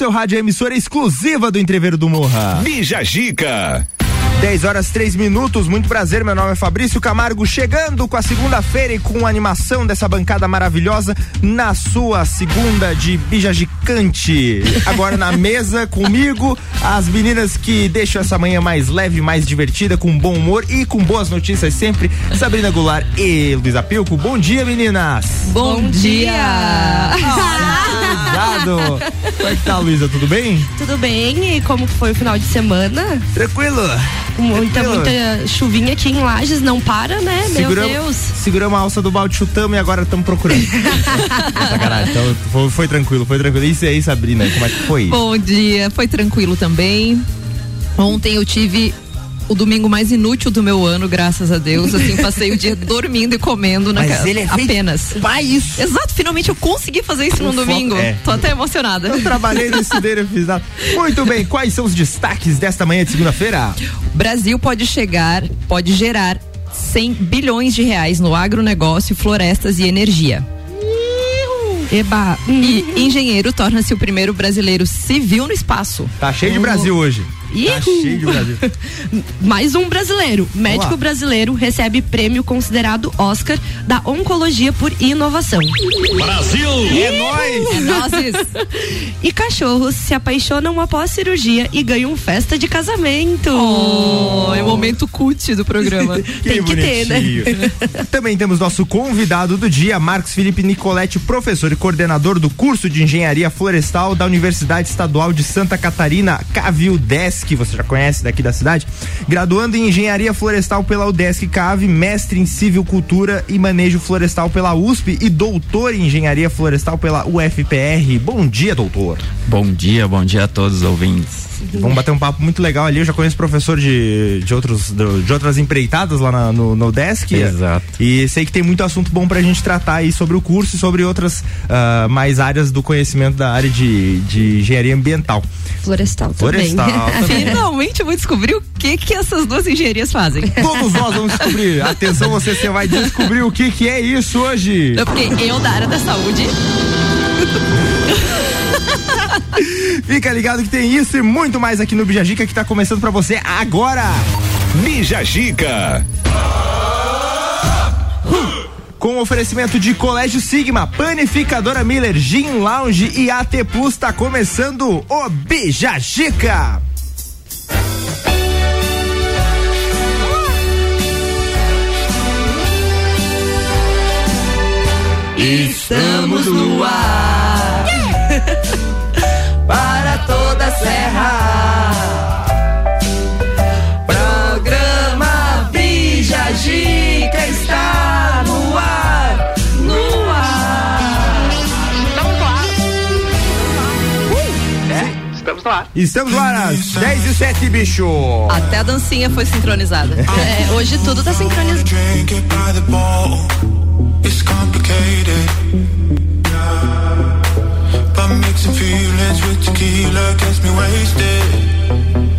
seu rádio é emissora exclusiva do Entreveiro do Morra. Bija Gica. 10 horas 3 minutos, muito prazer, meu nome é Fabrício Camargo, chegando com a segunda-feira e com a animação dessa bancada maravilhosa na sua segunda de bija gigante. Agora na mesa comigo, as meninas que deixam essa manhã mais leve, mais divertida, com bom humor e com boas notícias sempre, Sabrina Goulart e Luísa Pilco. Bom dia, meninas! Bom, bom dia! Obrigado! Como é que tá, Luísa? Tudo bem? Tudo bem, e como foi o final de semana? Tranquilo! Muita, muita chuvinha aqui em Lages, não para, né? Seguramos, Meu Deus. Seguramos a alça do balde, chutamos e agora estamos procurando. Sacanagem. Então foi, foi, tranquilo, foi tranquilo. Isso aí, Sabrina, como é que foi? Bom dia, foi tranquilo também. Ontem eu tive o domingo mais inútil do meu ano, graças a Deus. Assim, passei o dia dormindo e comendo na Mas ele é apenas. Isso. Exato, finalmente eu consegui fazer isso no domingo. É. Tô até emocionada. Eu trabalhei nesse dele, eu fiz nada. Muito bem, quais são os destaques desta manhã de segunda-feira? Brasil pode chegar, pode gerar 100 bilhões de reais no agronegócio, florestas e energia. Eba. E engenheiro torna-se o primeiro brasileiro civil no espaço. Tá cheio de Brasil hoje. Tá cheio de Brasil. Mais um brasileiro. Médico brasileiro recebe prêmio considerado Oscar da Oncologia por Inovação. Brasil! É nóis! É nozes. E cachorros se apaixonam após cirurgia e ganham festa de casamento. Oh, é o momento cult do programa. Tem que ter, né? Também temos nosso convidado do dia, Marcos Felipe Nicoletti, professor e coordenador do curso de Engenharia Florestal da Universidade Estadual de Santa Catarina, Cavil 10 que você já conhece daqui da cidade, graduando em Engenharia Florestal pela UDESC Cave, mestre em Civicultura e Manejo Florestal pela USP e doutor em Engenharia Florestal pela UFPR. Bom dia, doutor. Bom dia, bom dia a todos os ouvintes. Vamos bater um papo muito legal ali. Eu já conheço professor de, de, outros, de outras empreitadas lá na, no, no Desk. Exato. E sei que tem muito assunto bom pra gente tratar aí sobre o curso e sobre outras uh, mais áreas do conhecimento da área de, de engenharia ambiental. Florestal, Florestal também. Finalmente eu vou descobrir o que que essas duas engenharias fazem. Todos nós vamos descobrir. Atenção, você, você vai descobrir o que que é isso hoje. Não, porque eu da área da saúde. Fica ligado que tem isso e muito mais aqui no Bijagica que tá começando para você agora. Bijagica. Com oferecimento de Colégio Sigma, Panificadora Miller, Gin Lounge e AT Plus, tá começando o Bijagica. Estamos no ar para toda a serra. Estamos no ar. Estamos lá às 10 e 7, bicho. Até a dancinha foi sincronizada. É, hoje tudo tá sincronizado. It's complicated. But mixing feelings with tequila gets me wasted.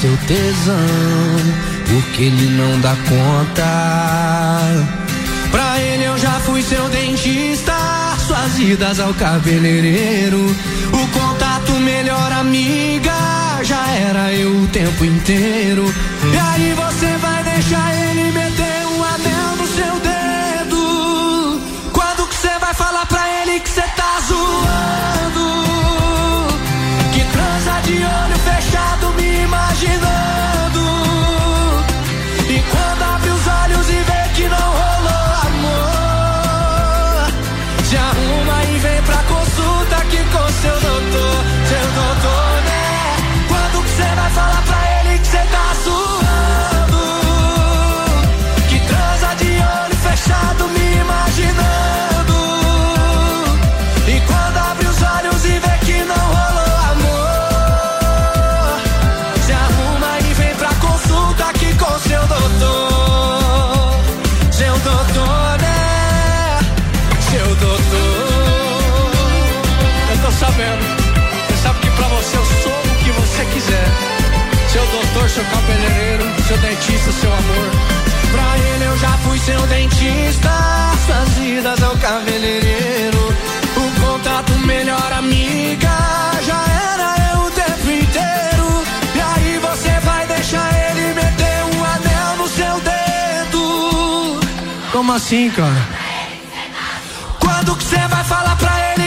Seu tesão? Porque ele não dá conta. Pra ele eu já fui seu dentista, suas idas ao cabeleireiro. O contato melhor amiga, já era eu o tempo inteiro. Seu dentista, suas idas ao cabeleireiro. O contato melhor amiga, já era eu o tempo inteiro. E aí você vai deixar ele meter um anel no seu dedo. Como assim, cara? Quando que você vai falar pra ele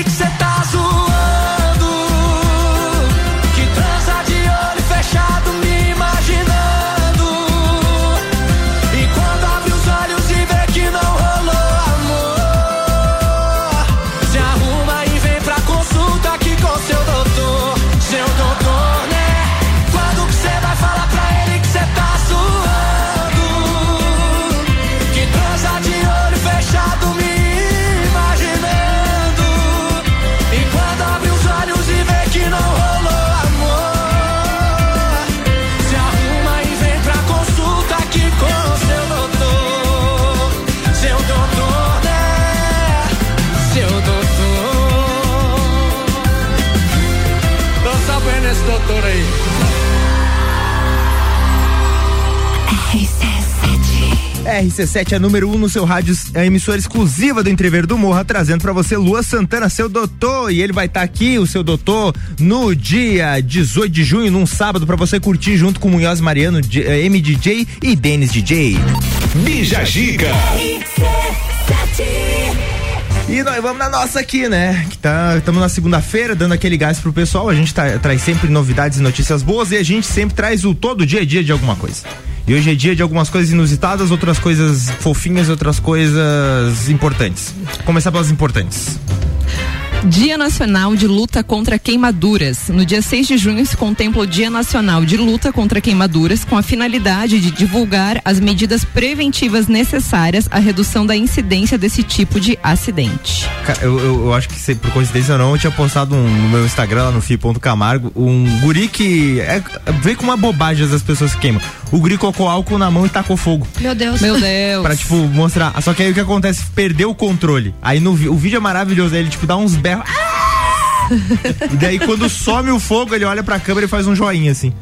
RC7 é número 1 um no seu rádio, é a emissora exclusiva do Entrever do Morra, trazendo pra você Lua Santana, seu doutor. E ele vai estar aqui, o seu doutor, no dia 18 de junho, num sábado, pra você curtir junto com Munhoz Mariano, eh, MDJ e Denis DJ. Bija Giga. E nós vamos na nossa aqui, né? Que tá, estamos na segunda-feira, dando aquele gás pro pessoal. A gente tá- traz sempre novidades e notícias boas e a gente sempre traz o todo dia a dia de alguma coisa. E hoje é dia de algumas coisas inusitadas, outras coisas fofinhas outras coisas importantes. Começar pelas importantes. Dia Nacional de Luta contra Queimaduras. No dia 6 de junho se contempla o Dia Nacional de Luta contra Queimaduras com a finalidade de divulgar as medidas preventivas necessárias à redução da incidência desse tipo de acidente. Eu, eu, eu acho que se- por coincidência ou não, eu tinha postado um- no meu Instagram, lá no fi.camargo, um guri que é, vê com uma bobagem das pessoas que queimam. O guri colocou álcool na mão e tacou fogo. Meu Deus. Meu Deus. Pra, tipo, mostrar. Só que aí o que acontece? Perdeu o controle. Aí no o vídeo é maravilhoso. Aí ele, tipo, dá uns Ah! e daí, quando some o fogo, ele olha pra câmera e faz um joinha, assim.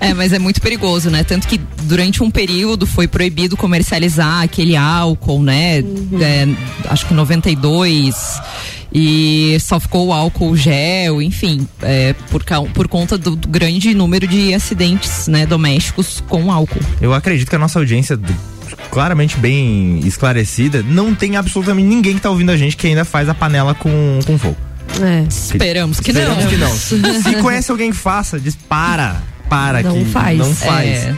É, mas é muito perigoso, né? Tanto que durante um período foi proibido comercializar aquele álcool, né? É, acho que 92 e só ficou o álcool gel, enfim, é, por, por conta do, do grande número de acidentes, né, domésticos com álcool. Eu acredito que a nossa audiência, claramente bem esclarecida, não tem absolutamente ninguém que tá ouvindo a gente que ainda faz a panela com, com fogo. É. Esperamos que Esperamos não. que não. Se conhece alguém que faça, diz para. Para Não que faz. não faz. É.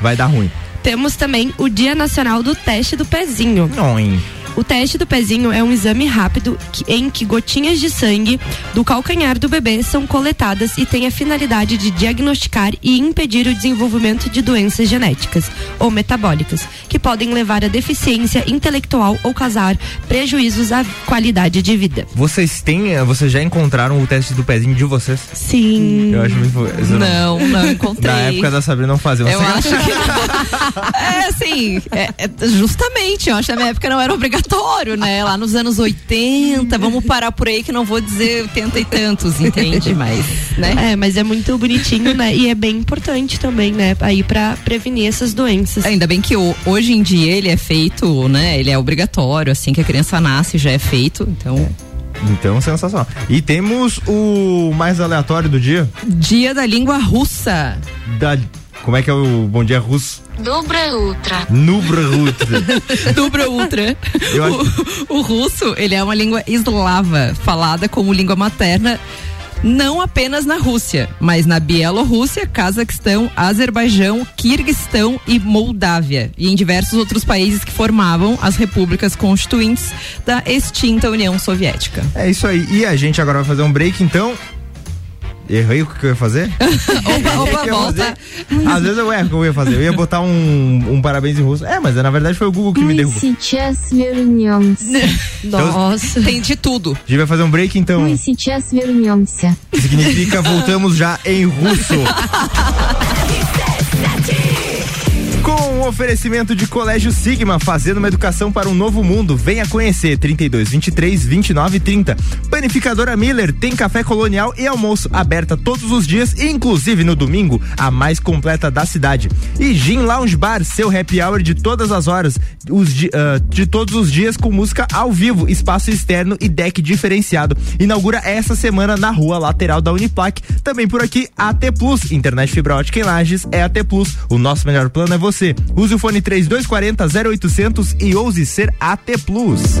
Vai dar ruim. Temos também o Dia Nacional do Teste do Pezinho. Não, O teste do pezinho é um exame rápido em que gotinhas de sangue do calcanhar do bebê são coletadas e tem a finalidade de diagnosticar e impedir o desenvolvimento de doenças genéticas ou metabólicas, que podem levar a deficiência intelectual ou causar prejuízos à qualidade de vida. Vocês têm, eh, vocês já encontraram o teste do pezinho de vocês? Sim. Eu acho muito. isso Não, não encontrei. Da época da Sabrina não fazia. Eu acho que. é assim, é, é, justamente, eu acho que na minha época não era obrigatório. Obrigatório, né? Lá nos anos 80, vamos parar por aí que não vou dizer 80 e tantos, entende? Mas, né? É, mas é muito bonitinho, né? E é bem importante também, né? Aí pra prevenir essas doenças. Ainda bem que hoje em dia ele é feito, né? Ele é obrigatório, assim que a criança nasce já é feito, então... Então, sensacional. E temos o mais aleatório do dia. Dia da língua russa. Da, como é que é o bom dia russo? Dobra Ultra. Nubra Rutra. Dubra Ultra. Eu acho- O, o russo, ele é uma língua eslava, falada como língua materna não apenas na Rússia, mas na Bielorrússia, Cazaquistão, Azerbaijão, Quirguistão e Moldávia, e em diversos outros países que formavam as repúblicas constituintes da extinta União Soviética. É isso aí. E a gente agora vai fazer um break, então. Errei o que eu ia fazer? opa, opa, que volta. Às vezes eu erro o que eu ia fazer. Eu ia botar um, um parabéns em russo. É, mas na verdade foi o Google que me derrubou. Nossa. Então, Tem de tudo. A gente vai fazer um break então. Significa voltamos já em russo. Oferecimento de Colégio Sigma, fazendo uma educação para um novo mundo. Venha conhecer 32 23 29 30. Panificadora Miller tem café colonial e almoço aberta todos os dias, inclusive no domingo, a mais completa da cidade. E Gin Lounge Bar, seu happy hour de todas as horas, os di- ah, de todos os dias com música ao vivo, espaço externo e deck diferenciado. Inaugura essa semana na rua lateral da Uniplac. Também por aqui, AT Plus, internet fibra ótica em Lages é AT Plus. O nosso melhor plano é você. Use o fone 3240 0800 e ouse ser AT Plus.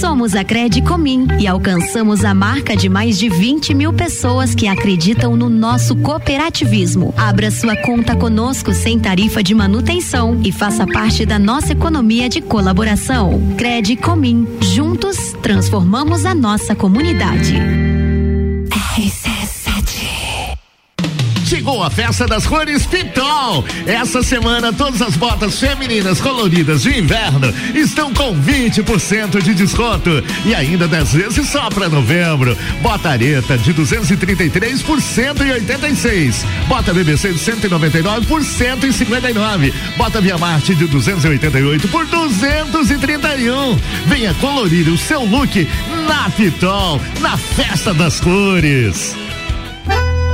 Somos a Cred Comim e alcançamos a marca de mais de 20 mil pessoas que acreditam no nosso cooperativismo. Abra sua conta conosco sem tarifa de manutenção e faça parte da nossa economia de colaboração. Cred Comim. Juntos, transformamos a nossa comunidade. Chegou a festa das cores Pitol. Essa semana todas as botas femininas coloridas de inverno estão com 20% de desconto e ainda 10 vezes só para novembro. Bota areta de 233 por 186. Bota BBC de 199 por 159. Bota Via Marte de 288 por 231. Venha colorir o seu look na Pitol, na festa das cores.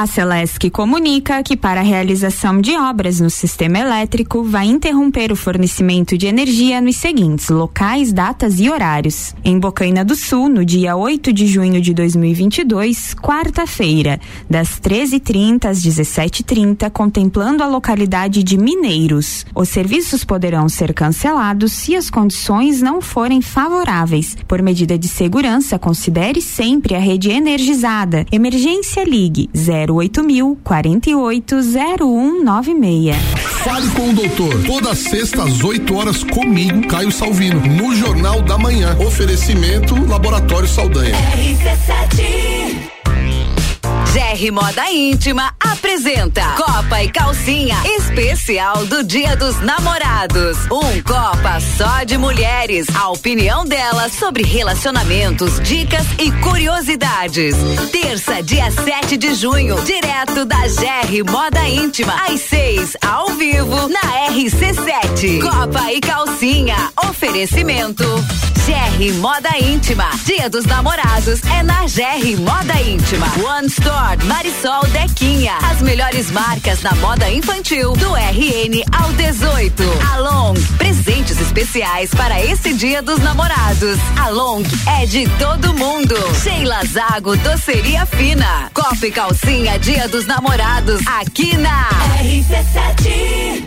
A Celesc comunica que para a realização de obras no sistema elétrico vai interromper o fornecimento de energia nos seguintes locais, datas e horários. Em Bocaina do Sul, no dia 8 de junho de 2022, quarta-feira, das 13h30 às 17h30, contemplando a localidade de Mineiros. Os serviços poderão ser cancelados se as condições não forem favoráveis. Por medida de segurança, considere sempre a rede energizada. Emergência Ligue 08000 480196. Fale com o doutor. Toda sexta às 8 horas comigo, Caio Salvino, no Jornal da Manhã. Oferecimento Laboratório Saldanha. GR Moda Íntima apresenta Copa e Calcinha especial do Dia dos Namorados. Um Copa só de mulheres. A opinião delas sobre relacionamentos, dicas e curiosidades. Terça, dia 7 de junho, direto da GR Moda Íntima, às 6, ao vivo, na RC7. Copa e Calcinha. Oferecimento. GR Moda Íntima. Dia dos Namorados é na GR Moda Íntima. One Store Marisol Dequinha. As melhores marcas na moda infantil do RN ao 18. Along. Presentes especiais para esse Dia dos Namorados. Along é de todo mundo. Sheila Zago Doceria Fina. Copa e Calcinha Dia dos Namorados aqui na RC7.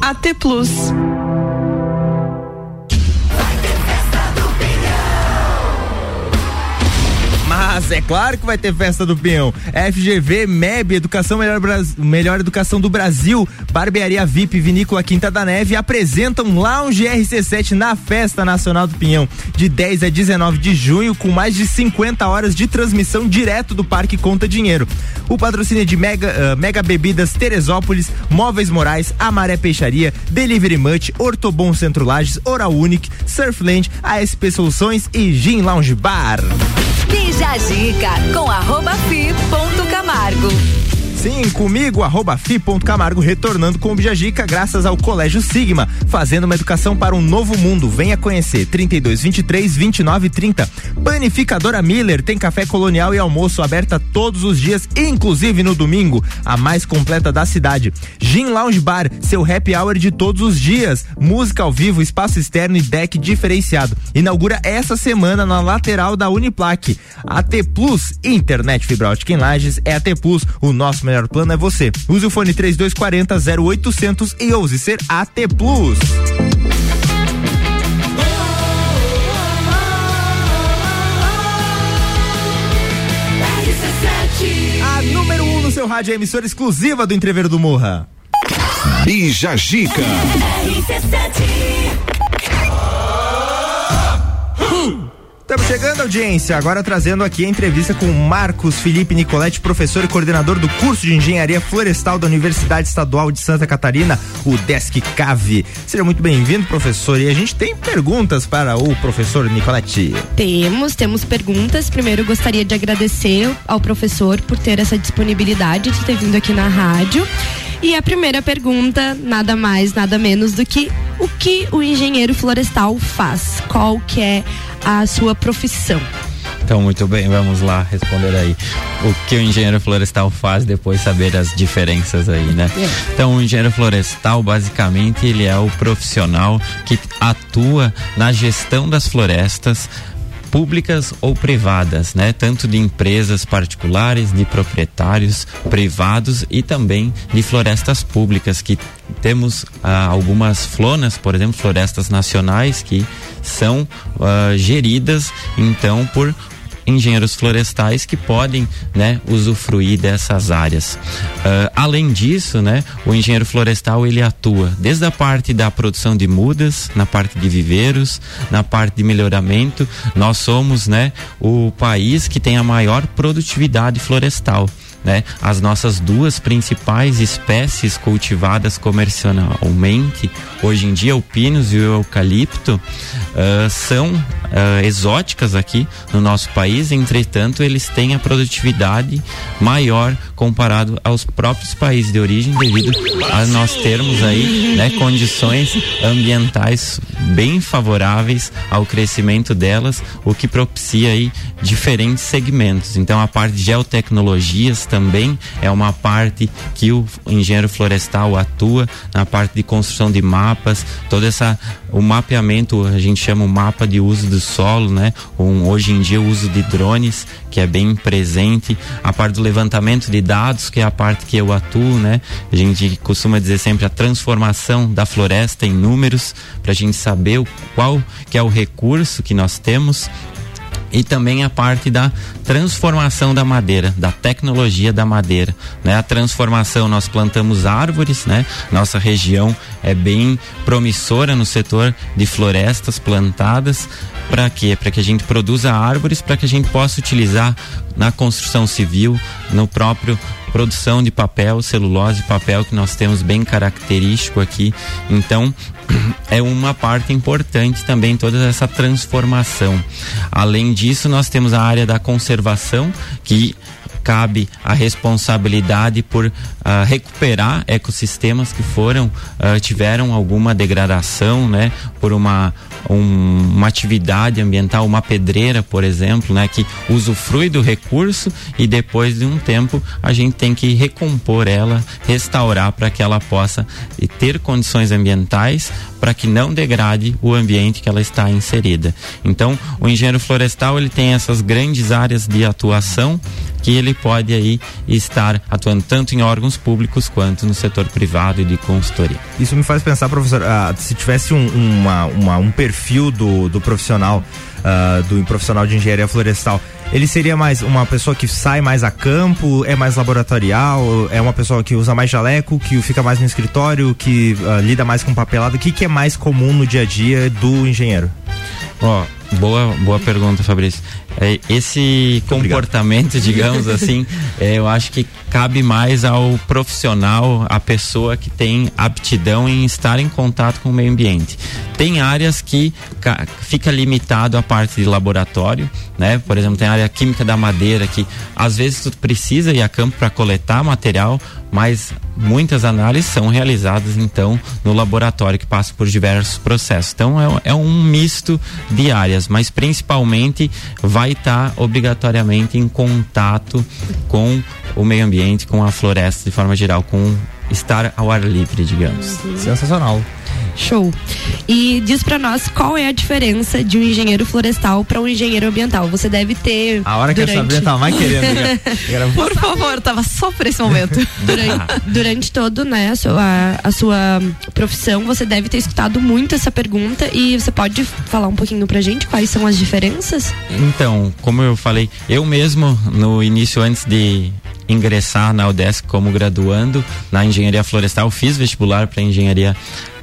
AT Plus. Mas é claro que vai ter festa do Pinhão. FGV, MEB, Educação Melhor, Bras- Melhor Educação do Brasil, Barbearia VIP, Vinícola Quinta da Neve apresentam Lounge RC7 na Festa Nacional do Pinhão, de 10 a 19 de junho, com mais de 50 horas de transmissão direto do Parque Conta Dinheiro. O patrocínio é de Mega, ah, Mega Bebidas Teresópolis, Móveis Morais, Amaré Peixaria, Delivery Much, Ortobon Centro Lages, Oral Unique, Surfland, ASP Soluções e Gin Lounge Bar. Bija Zica com arroba fi ponto Camargo. Sim, comigo, arroba fi.camargo, retornando com o Bijagica, graças ao Colégio Sigma, fazendo uma educação para um novo mundo. Venha conhecer, 32 23 29 30. Panificadora Miller tem café colonial e almoço aberta todos os dias, inclusive no domingo, a mais completa da cidade. Gin Lounge Bar, seu happy hour de todos os dias. Música ao vivo, espaço externo e deck diferenciado. Inaugura essa semana na lateral da Uniplaque. AT Plus, internet fibra ótica em Lages, é AT Plus, o nosso melhor plano é você. Use o fone 3240 0800 e ouse ser AT Plus. A número 1 um no seu rádio é emissora exclusiva do Entreveiro do Morra. Bija Gica. Estamos chegando, audiência. Agora trazendo aqui a entrevista com Marcos Felipe Nicoletti, professor e coordenador do curso de Engenharia Florestal da Universidade Estadual de Santa Catarina, o Desk Cave. Seja muito bem-vindo, professor. E a gente tem perguntas para o professor Nicoletti. Temos, temos perguntas. Primeiro, gostaria de agradecer ao professor por ter essa disponibilidade de ter vindo aqui na rádio. E a primeira pergunta, nada mais, nada menos do que o que o engenheiro florestal faz? Qual que é a sua profissão? Então, muito bem, vamos lá responder aí. O que o engenheiro florestal faz, depois saber as diferenças aí, né? Então, o engenheiro florestal, basicamente, ele é o profissional que atua na gestão das florestas públicas ou privadas, né? Tanto de empresas particulares, de proprietários privados e também de florestas públicas que temos ah, algumas flonas, por exemplo, florestas nacionais que são ah, geridas então por engenheiros florestais que podem né, usufruir dessas áreas. Ah, além disso, né, o engenheiro florestal ele atua desde a parte da produção de mudas, na parte de viveiros, na parte de melhoramento. Nós somos né, o país que tem a maior produtividade florestal. Né? As nossas duas principais espécies cultivadas comercialmente hoje em dia, o pinus e o eucalipto, ah, são ah, exóticas aqui no nosso país, entretanto, eles têm a produtividade maior comparado aos próprios países de origem, devido a nós termos aí né, condições ambientais bem favoráveis ao crescimento delas, o que propicia aí diferentes segmentos. Então, a parte de geotecnologias também é uma parte que o engenheiro florestal atua na parte de construção de mapas, toda essa o mapeamento, a gente chama o mapa de uso do solo, né? Um, hoje em dia o uso de drones, que é bem presente, a parte do levantamento de dados, que é a parte que eu atuo, né? A gente costuma dizer sempre a transformação da floresta em números, para a gente saber o, qual que é o recurso que nós temos e também a parte da transformação da madeira, da tecnologia da madeira, né? A transformação, nós plantamos árvores, né? Nossa região é bem promissora no setor de florestas plantadas, para quê? Para que a gente produza árvores, para que a gente possa utilizar na construção civil, no próprio produção de papel, celulose, papel que nós temos bem característico aqui. Então, é uma parte importante também toda essa transformação. Além disso, nós temos a área da conservação que cabe a responsabilidade por uh, recuperar ecossistemas que foram uh, tiveram alguma degradação, né, por uma um, uma atividade ambiental, uma pedreira, por exemplo, né, que usufrui do recurso e depois de um tempo a gente tem que recompor ela, restaurar para que ela possa ter condições ambientais para que não degrade o ambiente que ela está inserida. Então, o engenheiro florestal ele tem essas grandes áreas de atuação que ele pode aí estar atuando tanto em órgãos públicos quanto no setor privado e de consultoria. Isso me faz pensar, professor, ah, se tivesse um, uma, uma, um perfil do, do profissional, ah, do profissional de engenharia florestal, ele seria mais uma pessoa que sai mais a campo, é mais laboratorial, é uma pessoa que usa mais jaleco, que fica mais no escritório, que ah, lida mais com papelado. O que, que é mais comum no dia a dia do engenheiro? Ó, boa, boa pergunta, Fabrício. É, esse comportamento, digamos assim, é, eu acho que cabe mais ao profissional, a pessoa que tem aptidão em estar em contato com o meio ambiente. Tem áreas que ca- fica limitado à parte de laboratório, né? Por exemplo, tem a área química da madeira que às vezes tu precisa ir a campo para coletar material, mas muitas análises são realizadas então no laboratório que passa por diversos processos. Então é, é um misto de áreas, mas principalmente vai estar obrigatoriamente em contato com o meio ambiente, com a floresta de forma geral, com estar ao ar livre, digamos. Sensacional. Show. E diz pra nós qual é a diferença de um engenheiro florestal para um engenheiro ambiental. Você deve ter. A hora que durante... Sabrina tava mais querendo. né? Por favor, tava só por esse momento. durante, durante todo né, a, sua, a sua profissão, você deve ter escutado muito essa pergunta e você pode falar um pouquinho pra gente quais são as diferenças? Então, como eu falei, eu mesmo no início antes de ingressar na UDESC como graduando na engenharia florestal, fiz vestibular para engenharia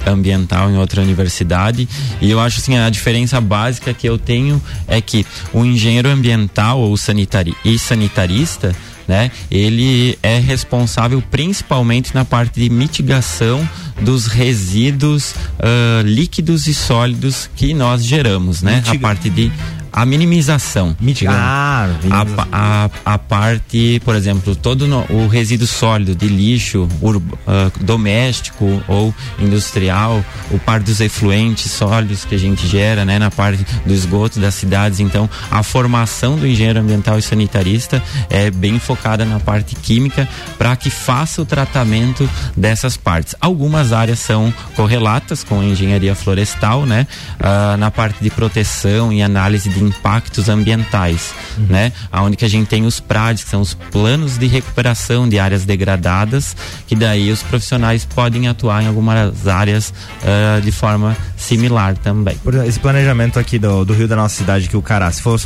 ambiental em outra universidade e eu acho assim a diferença básica que eu tenho é que o engenheiro ambiental ou sanitari e sanitarista né? Ele é responsável principalmente na parte de mitigação dos resíduos ah, líquidos e sólidos que nós geramos, né? A parte de a minimização. Ah, a, a, a parte, por exemplo, todo no- o resíduo sólido de lixo ur- ah, doméstico ou industrial, o par dos efluentes sólidos que a gente gera, né, na parte do esgoto das cidades. Então, a formação do engenheiro ambiental e sanitarista é bem focada na parte química para que faça o tratamento dessas partes. Algumas áreas são correlatas com a engenharia florestal, né, ah, na parte de proteção e análise de impactos ambientais, né, aonde que a gente tem os PRADs, que são os planos de recuperação de áreas degradadas, que daí os profissionais podem atuar em algumas áreas ah, de forma similar também. Por exemplo, esse planejamento aqui do, do Rio da nossa cidade, que o Cará, se for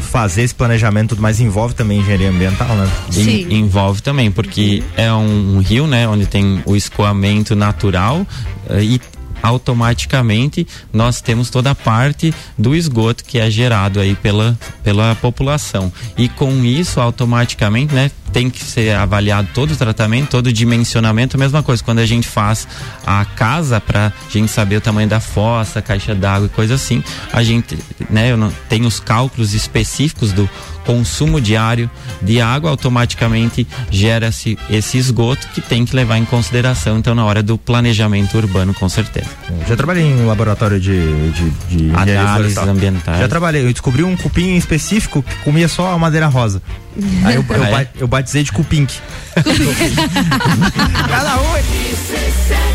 fazer esse planejamento, tudo mais envolve também engenharia ambiental, né? En- envolve também, porque é um, rio, né, onde tem o escoamento natural eh, e automaticamente nós temos toda a parte do esgoto que é gerado aí pela, pela população. E com isso automaticamente né tem que ser avaliado todo o tratamento, todo o dimensionamento, a mesma coisa quando a gente faz a casa para gente saber o tamanho da fossa, caixa d'água e coisa assim, a gente, né, eu não, tem os cálculos específicos do consumo diário de água, automaticamente gera-se esse esgoto que tem que levar em consideração, então, na hora do planejamento urbano, com certeza. Já trabalhei em laboratório de, de, de Análises ambientais. Já trabalhei, eu descobri um cupim específico que comia só a madeira rosa. Aí eu, eu, Ah, é? eu batizei de cupink. Cada um.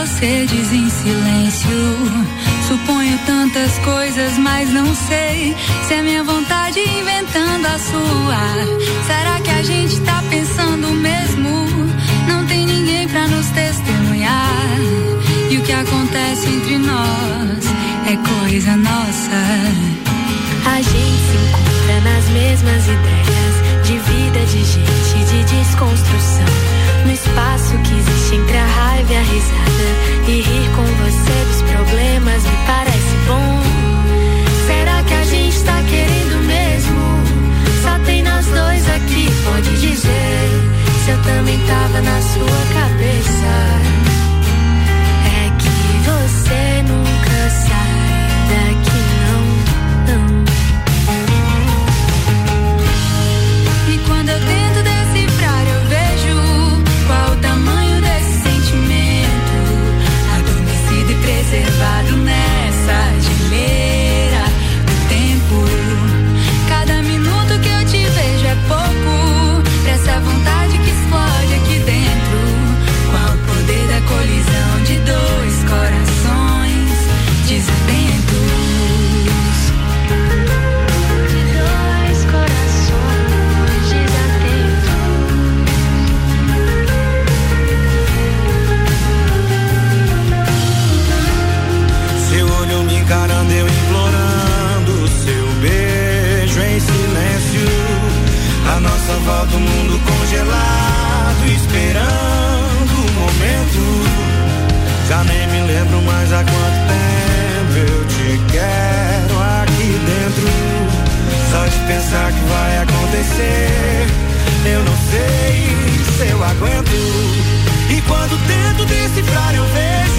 Você diz em silêncio. Suponho tantas coisas, mas não sei se é minha vontade inventando a sua. Será que a gente tá pensando mesmo? Não tem ninguém pra nos testemunhar. E o que acontece entre nós é coisa nossa. A gente se encontra nas mesmas ideias de vida, de gente, de desconstrução. No espaço que existe entre a raiva e a risada. E rir com você dos problemas me parece bom. Será que a gente tá querendo mesmo? Só tem nós dois aqui, pode dizer. Se eu também tava na sua cabeça. Volta, o mundo congelado, esperando o momento. Já nem me lembro mais há quanto tempo eu te quero aqui dentro. Só de pensar que vai acontecer, eu não sei se eu aguento. E quando tento decifrar, eu vejo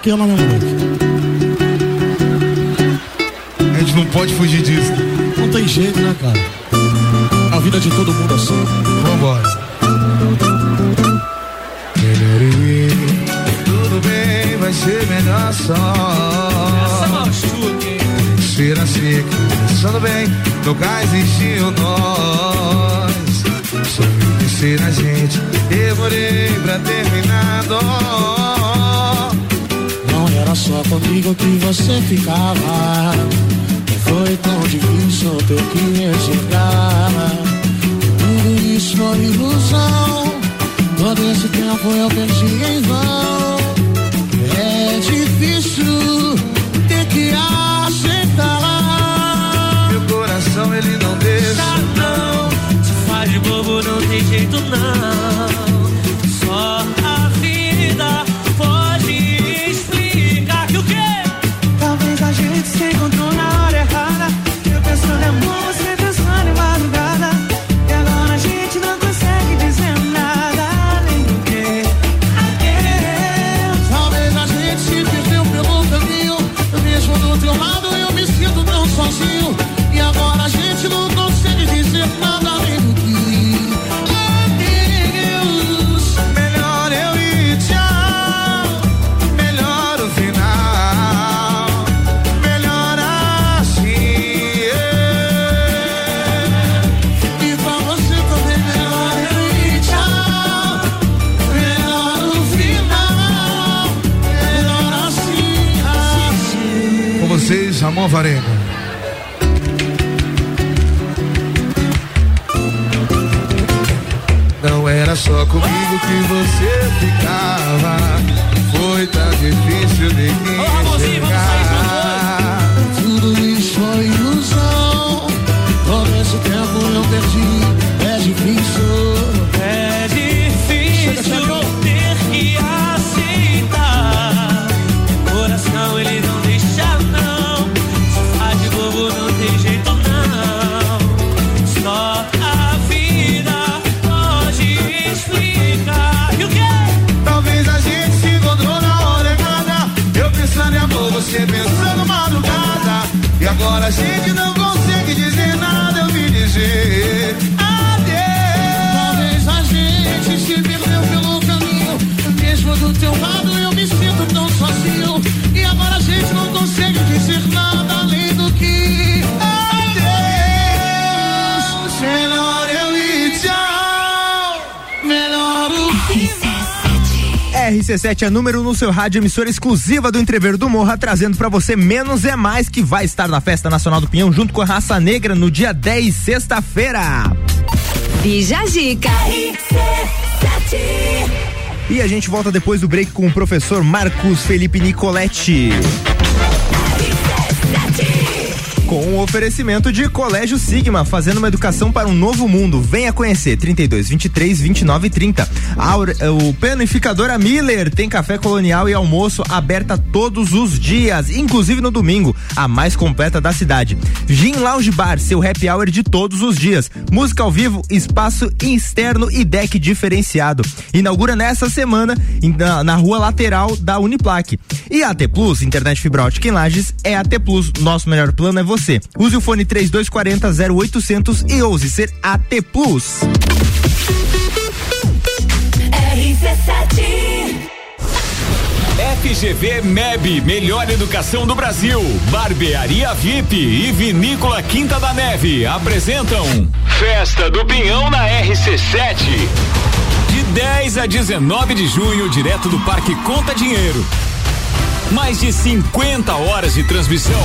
Aquela, meu moleque. A gente não pode fugir disso. Não tem jeito, né, cara? A vida de todo mundo é assim. Vambora. Tudo bem, vai ser melhor só. Ser assim, começando bem, nunca existiu nós. Sonho de ser a gente, demorei pra terminar. dó. Era só comigo que você ficava. Não foi tão difícil ter que enxergar. Tudo isso foi ilusão. Todo esse tempo eu perdi em vão. É difícil ter que aceitar. Meu coração ele não deixa. não. Se faz de bobo, não tem jeito não. Não era só comigo que você ficava. Foi tão difícil de enxergar. Gente não RC7 é número no seu rádio, emissora exclusiva do Entrever do Morra, trazendo pra você Menos é Mais, que vai estar na Festa Nacional do Pinhão junto com a Raça Negra no dia 10, sexta-feira. E a gente volta depois do break com o professor Marcos Felipe Nicoletti. Com o oferecimento de Colégio Sigma, fazendo uma educação para um novo mundo. Venha conhecer 32 23 29 30. Aura, o panificadora Miller tem café colonial e almoço aberta todos os dias, inclusive no domingo, a mais completa da cidade. Gin Lounge Bar, seu happy hour de todos os dias. Música ao vivo, espaço externo e deck diferenciado. Inaugura nessa semana em- na, na rua lateral da Uniplaque. E AT Plus, internet fibra ótica em Lages, é AT Plus. Nosso melhor plano é você. Use o fone 3240 0800 e ouse ser AT Plus. RC7 FGV MEB, melhor educação do Brasil. Barbearia VIP e Vinícola Quinta da Neve apresentam Festa do Pinhão na RC7. De 10 a 19 de junho, direto do Parque Conta Dinheiro. Mais de 50 horas de transmissão.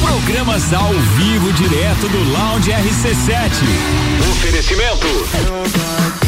Programas ao vivo direto do Lounge RC7. Oferecimento.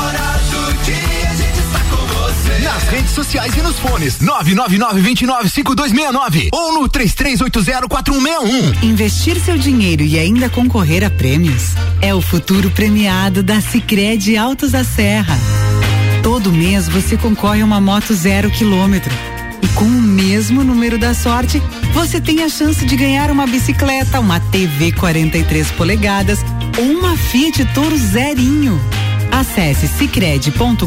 Nas redes sociais e nos fones 999-295269 ou no 33804161. Investir seu dinheiro e ainda concorrer a prêmios é o futuro premiado da Sicredi Altos da Serra. Todo mês você concorre a uma moto zero quilômetro. E com o mesmo número da sorte, você tem a chance de ganhar uma bicicleta, uma TV 43 polegadas ou uma Fiat Toro zerinho. Acesse cicred.com.br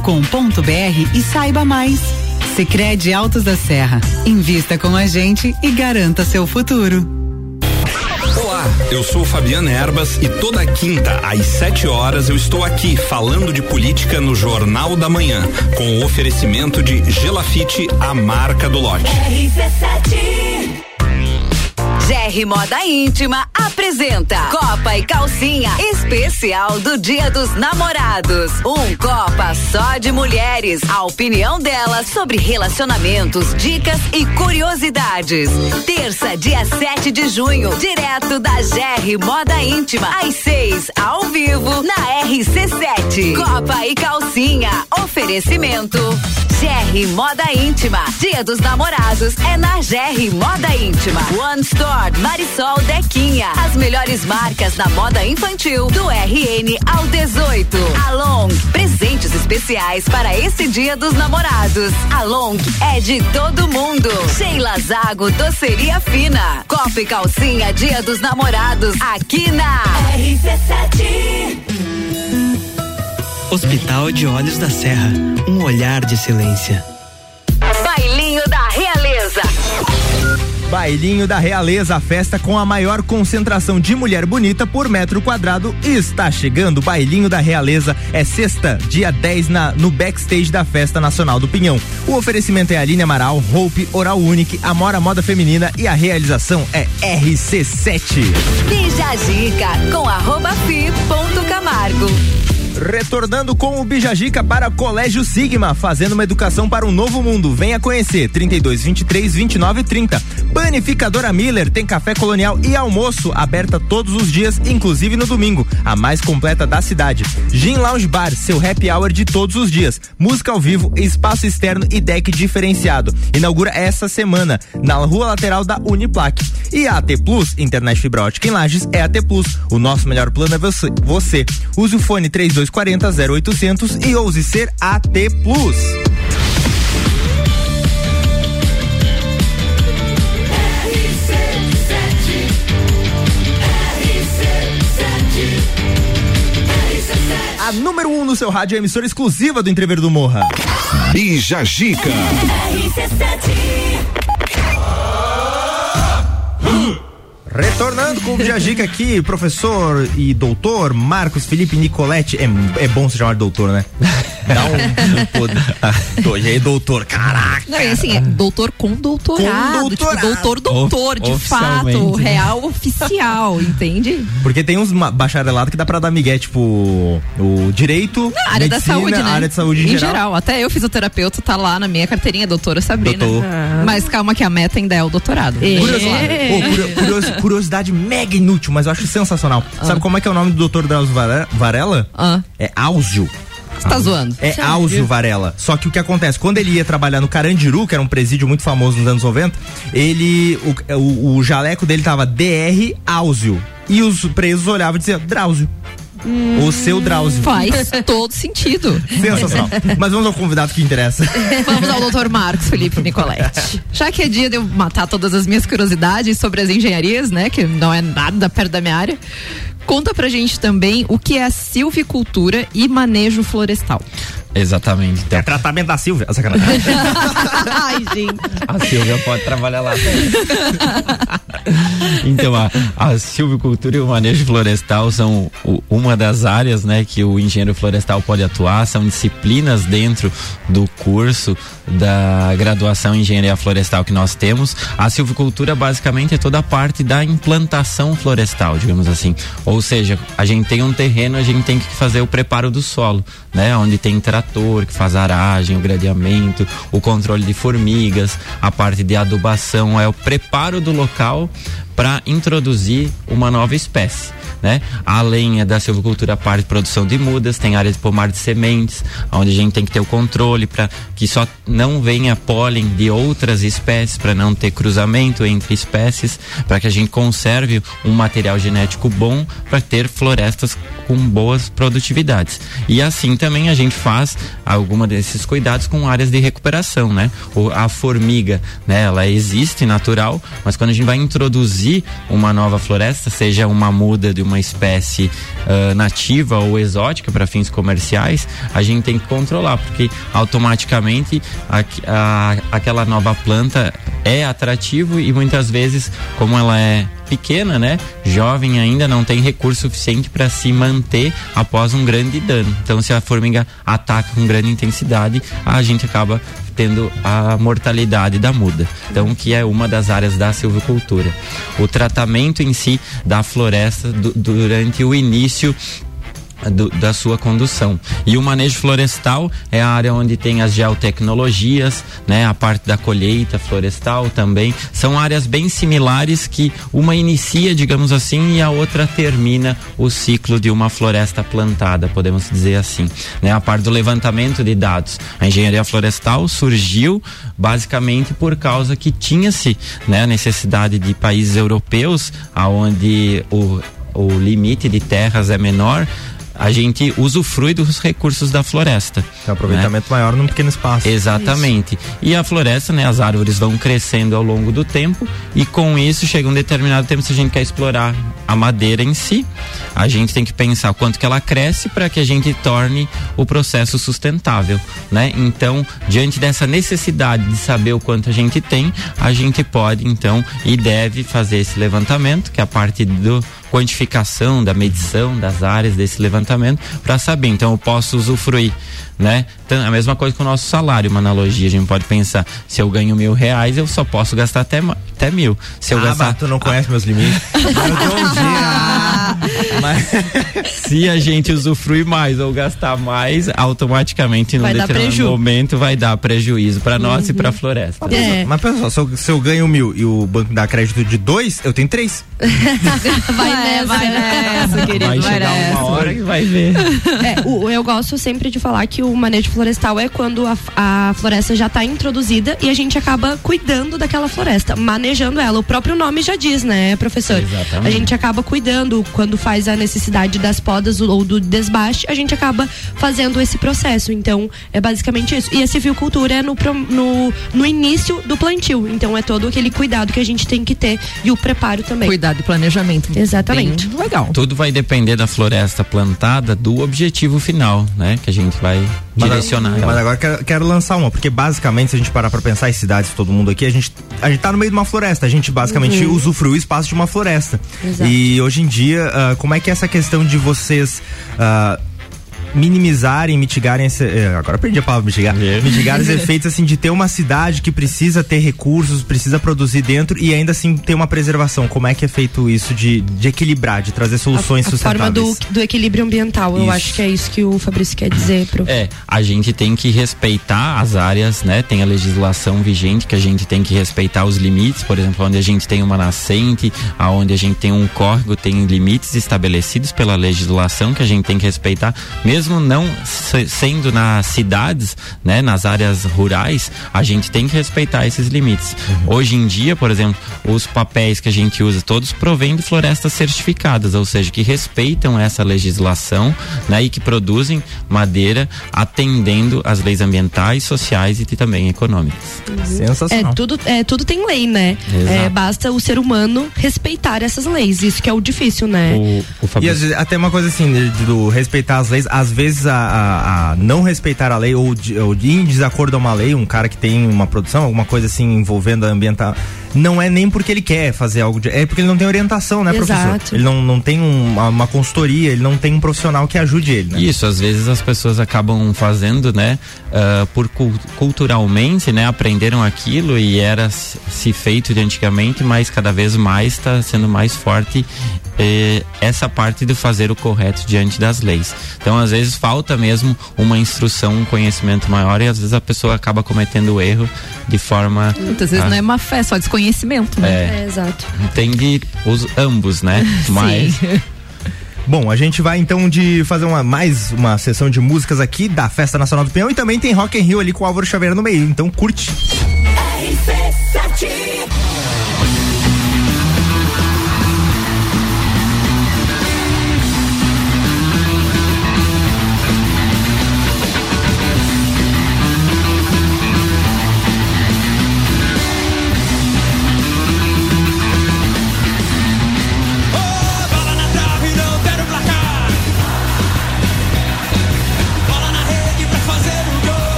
e saiba mais. Cicred Altos da Serra. Invista com a gente e garanta seu futuro. Olá, eu sou Fabiana Erbas e toda quinta às 7 horas eu estou aqui falando de política no Jornal da Manhã, com o oferecimento de Gelafite, a marca do lote. GR Moda Íntima apresenta Copa e Calcinha especial do Dia dos Namorados. Um Copa só de mulheres. A opinião delas sobre relacionamentos, dicas e curiosidades. Terça, dia 7 de junho, direto da GR Moda Íntima, às 6, ao vivo, na RC7. Copa e Calcinha. Oferecimento. GR Moda Íntima. Dia dos Namorados é na GR Moda Íntima. One Store Marisol Dequinha. As melhores marcas da moda infantil do RN ao 18. Along. Presentes especiais para esse Dia dos Namorados. Along é de todo mundo. Sheila Zago Doceria Fina. Copa e Calcinha Dia dos Namorados aqui na RC7. Hospital de Olhos da Serra, um olhar de silêncio. Bailinho da Realeza. Bailinho da Realeza, a festa com a maior concentração de mulher bonita por metro quadrado está chegando. Bailinho da Realeza é sexta, dia 10 na, no backstage da Festa Nacional do Pinhão. O oferecimento é Aline Amaral, Hope, Oral Unique, Amora Moda Feminina e a realização é RC7. Bija a dica com arroba fi ponto Camargo. Retornando com o Bijagica para Colégio Sigma, fazendo uma educação para um novo mundo. Venha conhecer 32 23 29 30. Panificadora Miller tem café colonial e almoço aberta todos os dias, inclusive no domingo, a mais completa da cidade. Gin Lounge Bar, seu happy hour de todos os dias. Música ao vivo, espaço externo e deck diferenciado. Inaugura essa semana na rua lateral da Uniplac. E a AT Plus, internet fibra ótica em Lages, é AT Plus. O nosso melhor plano é você. Use o fone 3240 0800 e ouse ser AT Plus. A número 1 um no seu rádio é emissora exclusiva do Entrever do Morra. Bija Gica. Retornando com o Bijagica aqui, professor e doutor Marcos Felipe Nicoletti. É, é bom se chamar de doutor, né? Dá um. Pô, e aí, doutor, caraca. Não, e assim, é doutor com doutorado. Com Tipo, doutorado. doutor, doutor, de fato, Oficialmente, né? real oficial, entende? Porque tem uns bacharelados que dá pra dar migué, tipo, o direito, Na área da medicina, saúde, né? área de saúde em, geral. Até eu, fisioterapeuta, tá lá na minha carteirinha, doutora Sabrina. Doutor. Mas calma que a meta ainda é o doutorado. Curioso- Ô, curio- curios- curiosidade mega inútil, mas eu acho sensacional. Sabe como é que é o nome do doutor Drauzio Vare- Varela? É Áuzio. Você tá zoando? É? Áuzio Varela. Só que o que acontece? Quando ele ia trabalhar no Carandiru, que era um presídio muito famoso nos anos 90, ele. O, o, o jaleco dele tava DR Áuzio. E os presos olhavam e diziam Drauzio. O seu Drauzio. Faz todo sentido. Sensacional. Mas vamos ao convidado que interessa. Vamos ao doutor Marcos Felipe Nicoletti. Já que é dia de eu matar todas as minhas curiosidades sobre as engenharias, né? Que não é nada perto da minha área. Conta pra gente também o que é a silvicultura e manejo florestal. Exatamente. Então, É tratamento da Silvia. Sacanagem. Ai, gente. A Silvia pode trabalhar lá. então, a, a silvicultura e o manejo florestal são o- uma das áreas né, que o engenheiro florestal pode atuar, são disciplinas dentro do curso da graduação em engenharia florestal que nós temos. A silvicultura basicamente é toda a parte da implantação florestal, digamos assim. Ou seja, a gente tem um terreno, a gente tem que fazer o preparo do solo, né? Onde tem trator que faz aragem, o gradeamento, o controle de formigas, a parte de adubação, é o preparo do local para introduzir uma nova espécie. Né? Além da silvicultura, a parte de produção de mudas, tem área de pomar de sementes, onde a gente tem que ter o controle para que só não venha pólen de outras espécies, para não ter cruzamento entre espécies, para que a gente conserve um material genético bom para ter florestas com boas produtividades. E assim também a gente faz alguma desses cuidados com áreas de recuperação, né? O, a formiga, né? Ela existe natural, mas quando a gente vai introduzir uma nova floresta, seja uma muda de uma espécie ah, nativa ou exótica para fins comerciais, a gente tem que controlar, porque automaticamente aqu- a- aquela nova planta é atrativo e muitas vezes, como ela é pequena, né? Jovem ainda não tem recurso suficiente para se manter após um grande dano. Então, se a formiga ataca com grande intensidade, a gente acaba tendo a mortalidade da muda. Então, que é uma das áreas da silvicultura. O tratamento em si da floresta du- durante o início do- da sua condução. E o manejo florestal é a área onde tem as geotecnologias, né, a parte da colheita florestal também. São áreas bem similares que uma inicia, digamos assim, e a outra termina o ciclo de uma floresta plantada, podemos dizer assim. Né, a parte do levantamento de dados. A engenharia florestal surgiu basicamente por causa que tinha-se né, necessidade de países europeus, aonde o o limite de terras é menor, a gente usufrui dos recursos da floresta. Tem um aproveitamento maior num pequeno espaço. Exatamente. E a floresta, né, as árvores vão crescendo ao longo do tempo e com isso chega um determinado tempo se a gente quer explorar a madeira em si, a gente tem que pensar quanto que ela cresce para que a gente torne o processo sustentável, né? Então, diante dessa necessidade de saber o quanto a gente tem, a gente pode então e deve fazer esse levantamento, que é a parte do quantificação, da medição das áreas desse levantamento para saber. Então eu posso usufruir, né? Então, a mesma coisa com o nosso salário, uma analogia. A gente pode pensar, se eu ganho mil reais, eu só posso gastar até, até mil. Se eu ah, gastar. mas tu não conhece meus limites. Se a gente usufruir mais ou gastar mais, automaticamente num Vai dar determinado preju. momento vai dar prejuízo para nós e para a floresta. Mas, pensa- mas só, se eu, se eu ganho mil e o banco dá crédito de dois, eu tenho três. Vai nessa, vai nessa, querido. Vai chegar uma hora que vai ver. É, o- eu gosto sempre de falar que o manejo florestal é quando a, a floresta já está introduzida e a gente acaba cuidando daquela floresta, manejando ela. O próprio nome já diz, né, professor? Exatamente. A gente acaba cuidando quando faz a necessidade das podas ou do desbaste, a gente acaba fazendo esse processo. Então, é basicamente isso. E a civicultura é no, no, no início do plantio. Então, é todo aquele cuidado que a gente tem que ter e o preparo também. Cuidado e planejamento. Exatamente. Bem legal. Tudo vai depender da floresta plantada, do objetivo final, né? Que a gente vai Mas- direcionar. Mas, ela. agora quero, quero lançar uma, porque basicamente, se a gente parar pra pensar em cidades, todo mundo aqui, a gente, a gente tá no meio de uma floresta. A gente basicamente Uhum. usufrui o espaço de uma floresta. Exato. E hoje em dia, ah, como é que é essa questão de vocês. ah, minimizarem, mitigarem esse, eh, agora perdi a palavra mitigar, mitigar os efeitos assim de ter uma cidade que precisa ter recursos, precisa produzir dentro e ainda assim ter uma preservação. Como é que é feito isso de, de equilibrar, de trazer soluções a forma sustentáveis? do, do equilíbrio ambiental. Eu Isso. acho que é isso que o Fabrício quer dizer. Pro... É, a gente tem que respeitar as áreas, né? Tem a legislação vigente que a gente tem que respeitar os limites, por exemplo, onde a gente tem uma nascente, aonde a gente tem um córrego, tem limites estabelecidos pela legislação que a gente tem que respeitar, mesmo não se- sendo nas cidades, né, nas áreas rurais, a gente tem que respeitar esses limites. Hoje em dia, por exemplo, os papéis que a gente usa todos provêm de florestas certificadas, ou seja, que respeitam essa legislação, né, e que produzem madeira atendendo às leis ambientais, sociais e também econômicas. É, tudo, é, tudo tem lei, né? Exato. É, basta o ser humano respeitar essas leis. Isso que é o difícil, né? E às vezes, até uma coisa assim, de- de- do respeitar as leis, às vezes a, a- a não respeitar a lei ou de, ou de ir em desacordo a uma lei, um cara que tem uma produção, alguma coisa assim envolvendo a ambiental, não é nem porque ele quer fazer algo, de, é porque ele não tem orientação, né, professor? Exato. Ele não, não tem um- uma, uma consultoria, ele não tem um profissional que ajude ele, né? Isso, às vezes as pessoas acabam fazendo, né, ah, por cul- culturalmente, né, aprenderam aquilo e era se feito de antigamente, mas cada vez mais está sendo mais forte eh, essa parte de fazer o correto diante das leis. Então, às vezes falta mesmo uma instrução, um conhecimento maior e às vezes a pessoa acaba cometendo o erro de forma Muitas vezes ah, não é má fé, só desconhecimento, conhecimento, né? É, é exato. Tem os ambos, né? Mas Bom, a gente vai então de fazer uma, mais uma sessão de músicas aqui da Festa Nacional do Peão e também tem Rock and Rio ali com o Álvaro Xavier no meio, então curte. RC7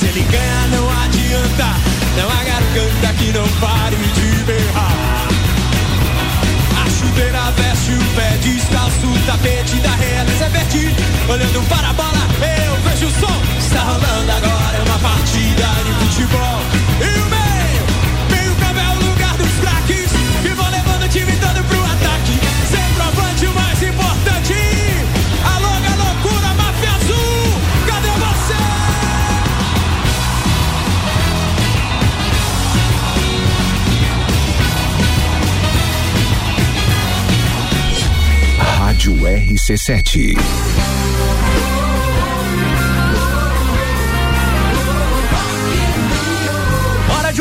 ganhar, RC7.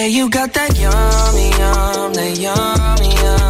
Yeah, you got that yummy, yum, that yummy, yum,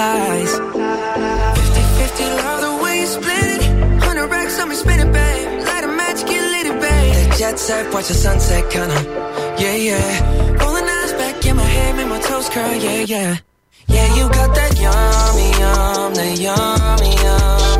low on supplies. 50 50 love the way you split it. 100 racks on me, spin it, babe. Light a match, get lit, it, babe. That jet set, watch the sunset, kinda. Yeah, yeah. Rolling eyes back in my head, make my toes curl, yeah, yeah. Yeah, you got that yummy, yum, that yummy, yum,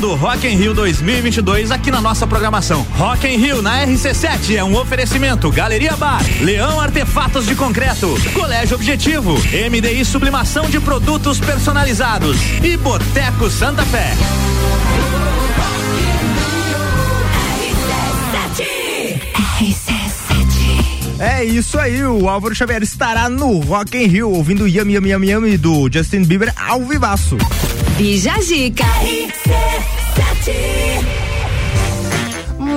Do Rock in Rio 2022 aqui na nossa programação. Rock in Rio na RC7 é um oferecimento Galeria Bar, Leão Artefatos de Concreto, Colégio Objetivo, MDI Sublimação de Produtos Personalizados e Boteco Santa Fé. É isso aí, o Álvaro Xavier estará no Rock in Rio ouvindo Yami Yami Yami Yami do Justin Bieber ao vivaço. Bija Zica.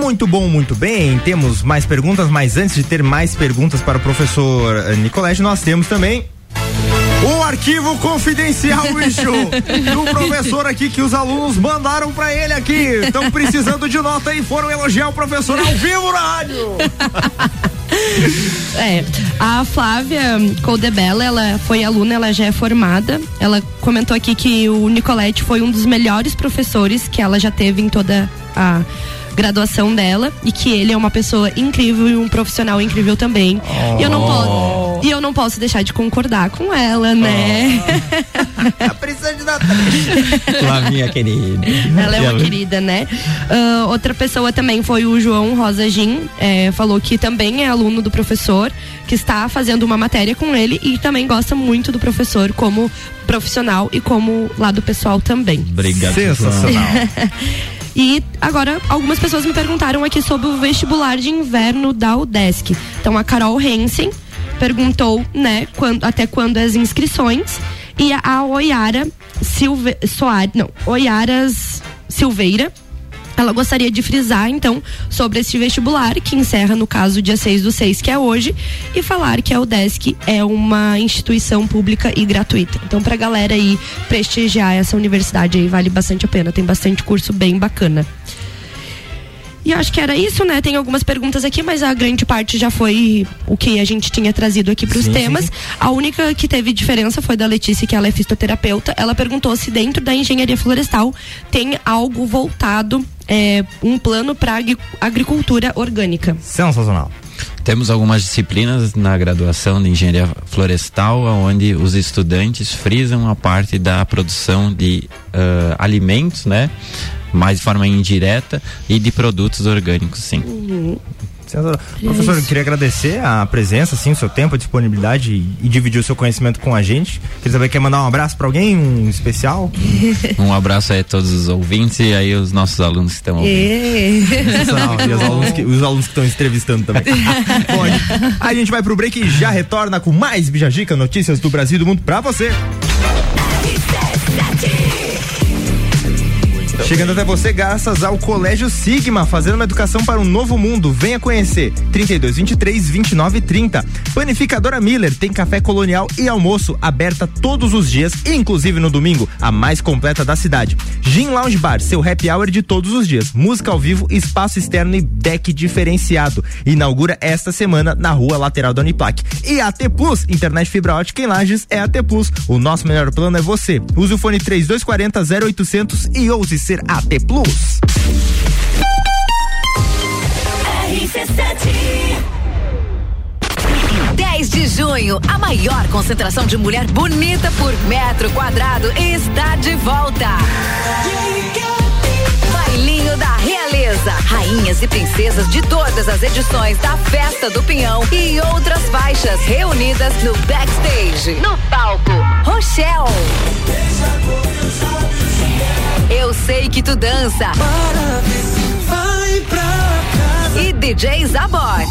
Muito bom, muito bem. Temos mais perguntas, mas antes de ter mais perguntas para o professor eh, Nicolete, nós temos também o arquivo confidencial, bicho, do professor aqui que os alunos mandaram para ele aqui. Estão precisando de nota e foram elogiar o professor ao vivo na rádio. É, a Flávia Coldebella, ela foi aluna, ela já é formada. Ela comentou aqui que o Nicolete foi um dos melhores professores que ela já teve em toda a graduação dela e que ele é uma pessoa incrível e um profissional incrível também. E eu não posso e eu não posso deixar de concordar com ela, né? De nota. Flavinha querida. Ela é uma querida, né? Ah, outra pessoa também foi o João Rosa Gin, é, falou que também é aluno do professor, que está fazendo uma matéria com ele e também gosta muito do professor como profissional e como lado pessoal também. Obrigado. Sensacional. E agora, algumas pessoas me perguntaram aqui sobre o vestibular de inverno da UDESC. Então, a Carol Hensen perguntou, né, quando, até quando as inscrições. E a Oiara Silve, Soares, não, Oiaras Silveira. Ela gostaria de frisar, então, sobre este vestibular, que encerra, no caso, dia 6 do 6, que é hoje, e falar que a UDESC é uma instituição pública e gratuita. Então, pra galera aí prestigiar essa universidade aí, vale bastante a pena. Tem bastante curso bem bacana. E acho que era isso, né? Tem algumas perguntas aqui, mas a grande parte já foi o que a gente tinha trazido aqui para os temas. sim. A única que teve diferença foi da Letícia, que ela é fisioterapeuta. Ela perguntou se dentro da engenharia florestal tem algo voltado, é, um plano para agricultura orgânica. Sensacional. Temos algumas disciplinas na graduação de engenharia florestal, onde os estudantes frisam a parte da produção de ah, alimentos, né? Mais de forma indireta e de produtos orgânicos, sim. Sensacional. Professor, eu queria agradecer a presença, assim, o seu tempo, a disponibilidade e, e dividir o seu conhecimento com a gente. Queria saber, quer mandar um abraço para alguém, um especial? Um abraço aí a todos os ouvintes e aí os nossos alunos que estão ouvindo. E os alunos que, os alunos que estão entrevistando também. Bom, a gente vai pro break e já retorna com mais Bijagica, notícias do Brasil e do mundo pra você. Chegando até você graças ao Colégio Sigma, fazendo uma educação para um novo mundo. Venha conhecer. 32 23 29 30. Panificadora Miller tem café colonial e almoço aberta todos os dias, inclusive no domingo, a mais completa da cidade. Gin Lounge Bar, seu happy hour de todos os dias. Música ao vivo, espaço externo e deck diferenciado. Inaugura esta semana na rua lateral da Uniplac. E AT Plus, internet fibra ótica em Lages é AT Plus. O nosso melhor plano é você. Use o fone 3240 0800 e ouse ser AT Plus. RC7 10 de junho, a maior concentração de mulher bonita por metro quadrado está de volta. Bailinho da Realeza. Rainhas e princesas de todas as edições da Festa do Pinhão e outras faixas reunidas no backstage. No palco, Rochelle. Eu sei que tu dança. E DJ Zabot.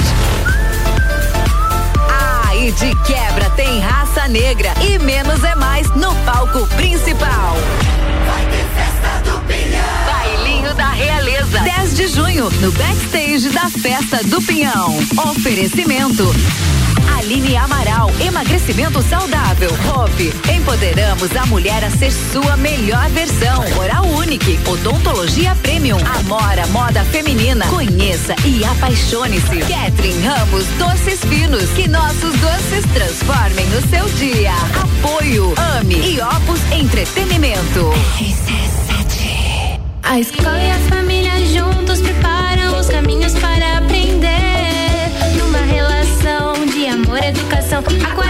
Ah, e de quebra tem raça negra e menos é mais no palco principal. Vai ter festa do Pinhão. Bailinho da Realeza. 10 de junho, no backstage da Festa do Pinhão. Oferecimento. Aline Amaral, emagrecimento saudável. Hope, empoderamos a mulher a ser sua melhor versão. Oral Unique, odontologia premium. Amora, moda feminina. Conheça e apaixone-se. Catherine Ramos, doces finos. Que nossos doces transformem o seu dia. Apoio, ame e Opus Entretenimento. A escola e a família juntos preparam os caminhos para aprender. E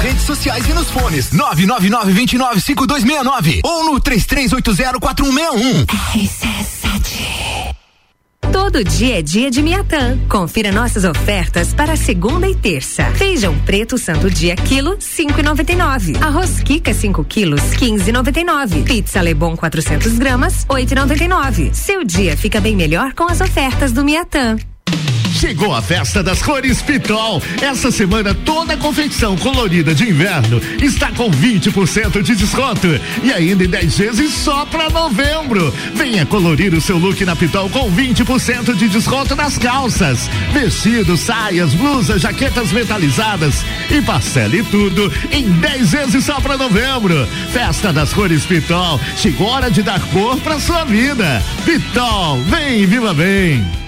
Redes sociais e nos fones. 999-295269 ou no 33804161. Todo dia é dia de Miatã. Confira nossas ofertas para segunda e terça. Feijão preto santo dia quilo, 5,99. Arroz Kika 5 quilos, 15,99. Pizza Lebon 400 gramas, 8,99. Seu dia fica bem melhor com as ofertas do Miatã. Chegou a festa das cores Pitol. Essa semana toda a confecção colorida de inverno está com 20% de desconto e ainda em 10 vezes só para novembro. Venha colorir o seu look na Pitol com 20% de desconto nas calças, vestidos, saias, blusas, jaquetas metalizadas e parcele tudo em 10 vezes só para novembro. Festa das cores Pitol. Chegou a hora de dar cor para sua vida. Pitol, vem e viva bem.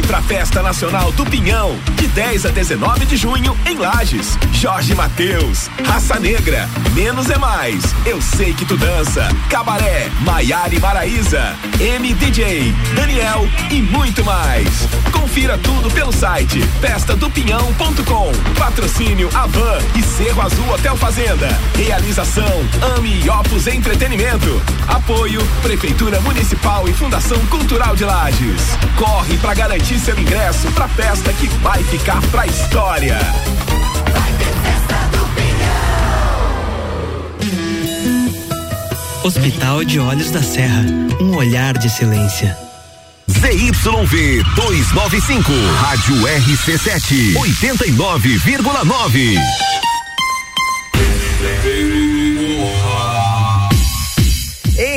Vem pra Festa Nacional do Pinhão, de 10 a 19 de junho em Lages. Jorge Mateus, Raça Negra, Menos é Mais, Eu Sei Que Tu Dança, Cabaré, Maiara e Maraíza, MDJ, Daniel e muito mais. Confira tudo pelo site festadopinhão.com. Patrocínio Avan e Cerro Azul Hotel Fazenda. Realização Ami Opus Entretenimento. Apoio Prefeitura Municipal e Fundação Cultural de Lages. Corre para garantir seu ingresso pra festa que vai ficar pra história. Hospital de Olhos da Serra, um olhar de excelência. ZYV 295, Rádio RC7, 89,9.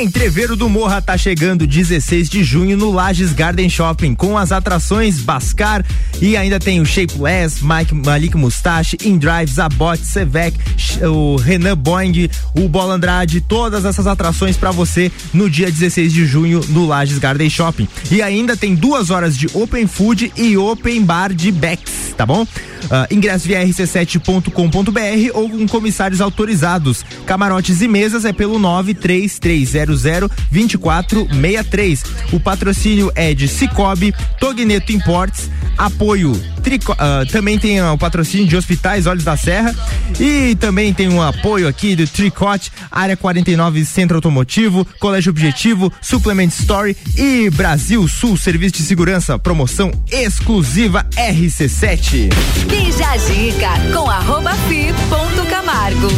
Entreveiro do Morra tá chegando 16 de junho no Lages Garden Shopping com as atrações Bascar e ainda tem o Shapeless, Mike Malik Mustache, Indrive, Zabot, Sevec, o Renan Boing, o Bola Andrade, todas essas atrações pra você no dia 16 de junho no Lages Garden Shopping. E ainda tem duas horas de Open Food e Open Bar de Becks, tá bom? Ah, ingresso via rc7.com.br ou com comissários autorizados. Camarotes e mesas é pelo 93300 2463. O patrocínio é de Cicobi, Togneto Imports, apoio Trico, ah, também tem ah, o patrocínio de Hospitais Olhos da Serra e também tem um apoio aqui do Tricote, Área 49 Centro Automotivo, Colégio Objetivo, Suplement Story e Brasil Sul Serviço de Segurança, promoção exclusiva RC7. Bija a Dica com arroba fi ponto Camargo.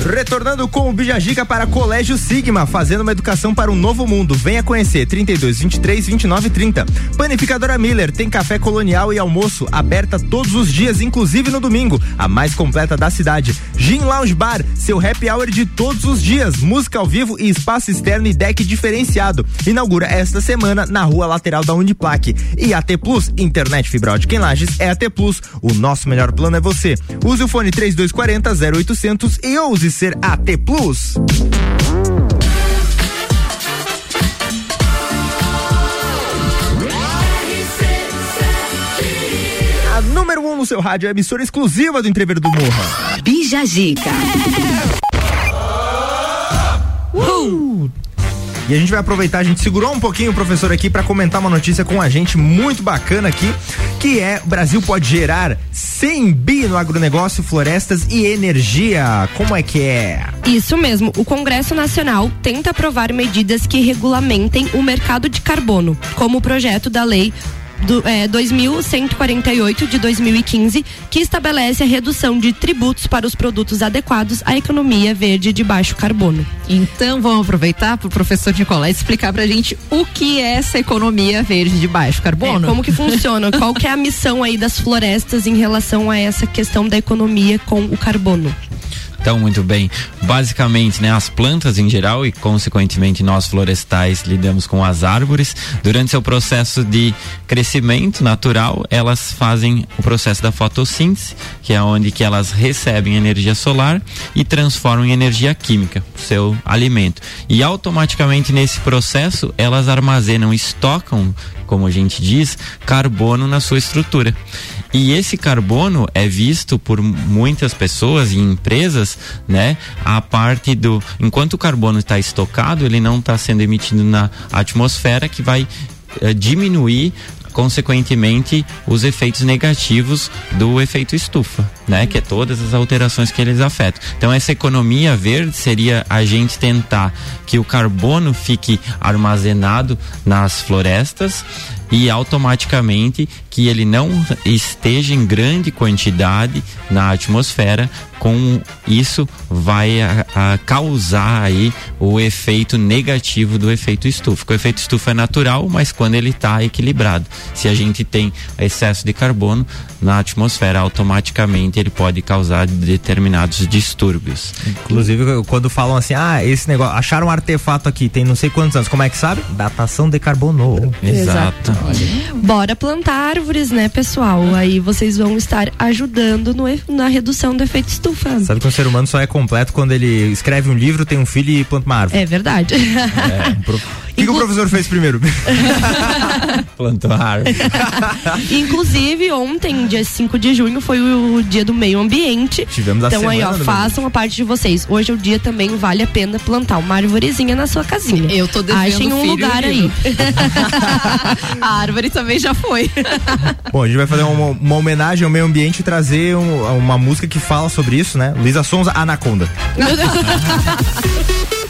Retornando com o Bijagica para Colégio Sigma, fazendo uma educação para um novo mundo. Venha conhecer 32 23 29 30. Panificadora Miller tem café colonial e almoço aberta todos os dias, inclusive no domingo, a mais completa da cidade. Gin Lounge Bar, seu happy hour de todos os dias, música ao vivo e espaço externo e deck diferenciado. Inaugura esta semana na rua lateral da Uniplaque. E AT Plus, internet fibra ótica em Lages é AT Plus. O nosso melhor plano é você. Use o fone 3240 0800 e ouse ser AT Plus. A número 1 um no seu rádio é a emissora exclusiva do Entreveiro do Morra. Bija. Uh! E a gente vai aproveitar, a gente segurou um pouquinho o professor aqui para comentar uma notícia com a gente muito bacana aqui, que é o Brasil pode gerar 100 bi no agronegócio, florestas e energia. Como é que é? Isso mesmo, o Congresso Nacional tenta aprovar medidas que regulamentem o mercado de carbono, como o projeto da lei do, é, 2148 de 2015, que estabelece a redução de tributos para os produtos adequados à economia verde de baixo carbono. Então vamos aproveitar para o professor Nicolás explicar pra gente o que é essa economia verde de baixo carbono. É, como que funciona? Qual que é a missão aí das florestas em relação a essa questão da economia com o carbono? Então, muito bem. Basicamente, né, as plantas em geral e, consequentemente, nós florestais lidamos com as árvores. Durante seu processo de crescimento natural, elas fazem o processo da fotossíntese, que é onde que elas recebem energia solar e transformam em energia química, seu alimento. E automaticamente nesse processo, elas armazenam, estocam, como a gente diz, carbono na sua estrutura. E esse carbono é visto por muitas pessoas e empresas, né? A parte do. Enquanto o carbono está estocado, ele não está sendo emitido na atmosfera, que vai eh, diminuir consequentemente os efeitos negativos do efeito estufa, né? Que é todas as alterações que eles afetam. Então essa economia verde seria a gente tentar que o carbono fique armazenado nas florestas e automaticamente que ele não esteja em grande quantidade na atmosfera com isso vai a, a causar aí o efeito negativo do efeito estufa. O efeito estufa é natural, mas quando ele está equilibrado. Se a gente tem excesso de carbono na atmosfera, automaticamente ele pode causar determinados distúrbios. Inclusive, quando falam assim, ah, esse negócio, acharam um artefato aqui, tem não sei quantos anos, como é que sabe? Datação decarbonou. Exato. Bora plantar árvores, né, pessoal? Aí vocês vão estar ajudando no na redução do efeito estufa. Sabe que um ser humano só é completo quando ele escreve um livro, tem um filho e planta uma árvore. É verdade. É, um que, que o professor fez primeiro? Plantou árvore. Inclusive, ontem, dia 5 de junho, foi o dia do meio ambiente. Tivemos a Então aí, ó, façam a parte de vocês. Hoje é o dia também vale a pena plantar uma árvorezinha na sua casinha. Eu tô devendo Achem um lugar aí. a árvore também já foi. Bom, a gente vai fazer uma, uma homenagem ao meio ambiente e trazer um, uma música que fala sobre isso, né? Luísa Sonza, Anaconda.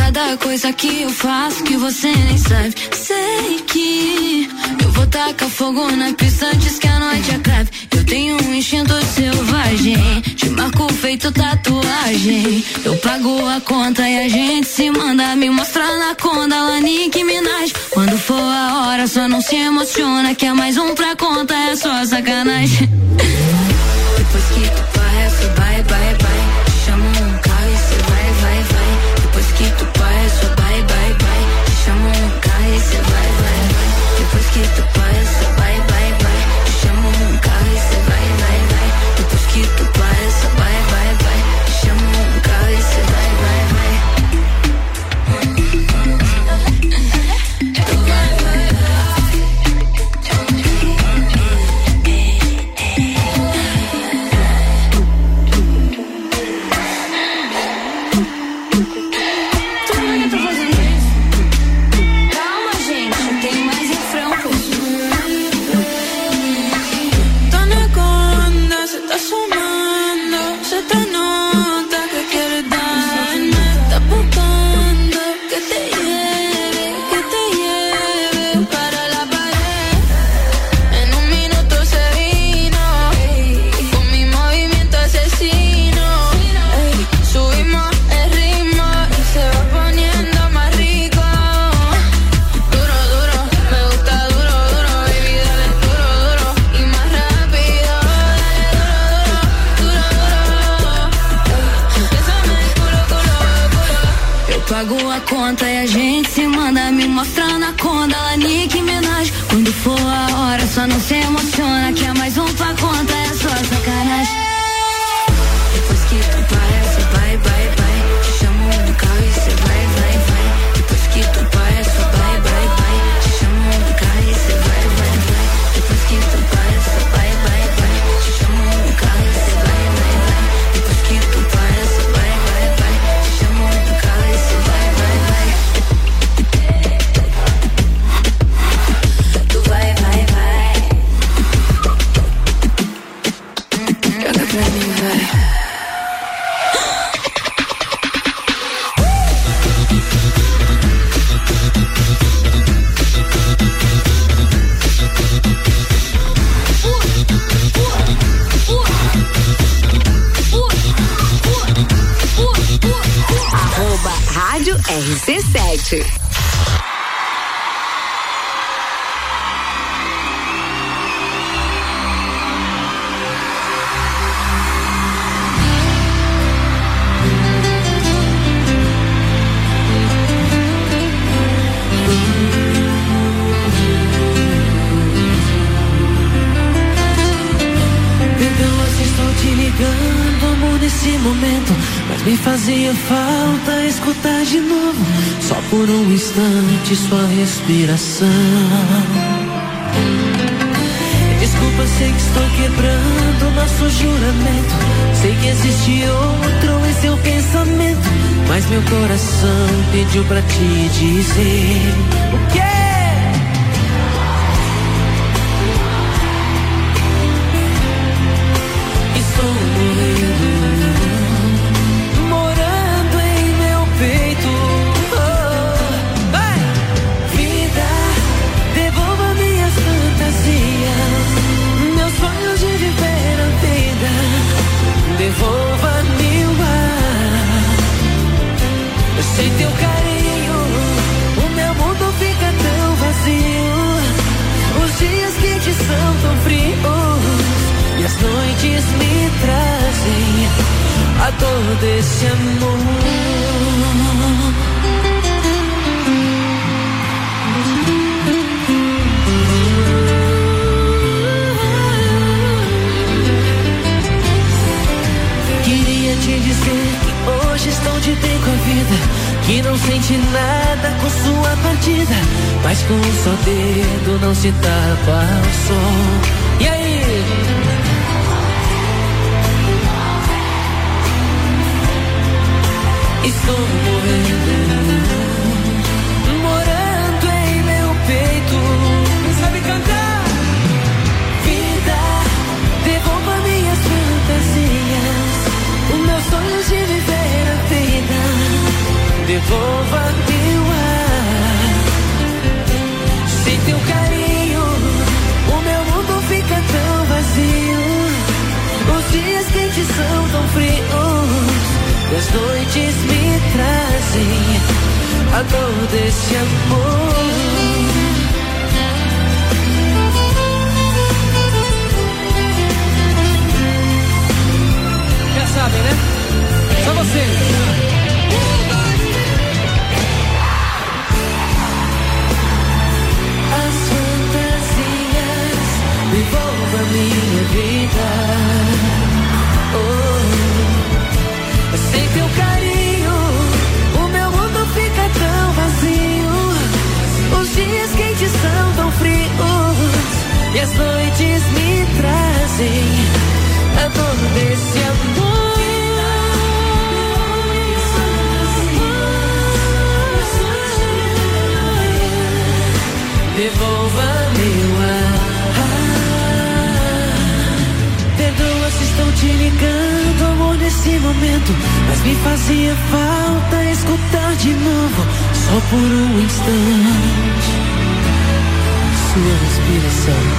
cada coisa que eu faço que você nem sabe. Sei que eu vou tacar fogo na pista antes que a noite é acabe. Eu tenho um instinto selvagem, te marco feito tatuagem. Eu pago a conta e a gente se manda me mostrar na conta, Lanique Minaj. Quando for a hora, só não se emociona que é mais um pra conta, é só sacanagem. Depois que tu vai, só vai, vai, vai. keep the respiração. Um só dedo não se tapa o sol. E aí? Estou morrendo, morando em meu peito. Sabe cantar? Vida, devolva minhas fantasias, os meus sonhos de viver a vida. Devolva são tão frios. As noites me trazem a dor desse amor. Já sabem, né? Só vocês. As fantasias devolva minha vida. E as noites me trazem a dor desse amor. Devolva meu ar. Perdoa se estou te ligando, amor, nesse momento. Mas me fazia falta escutar de novo, só por um instante. Sua respiração.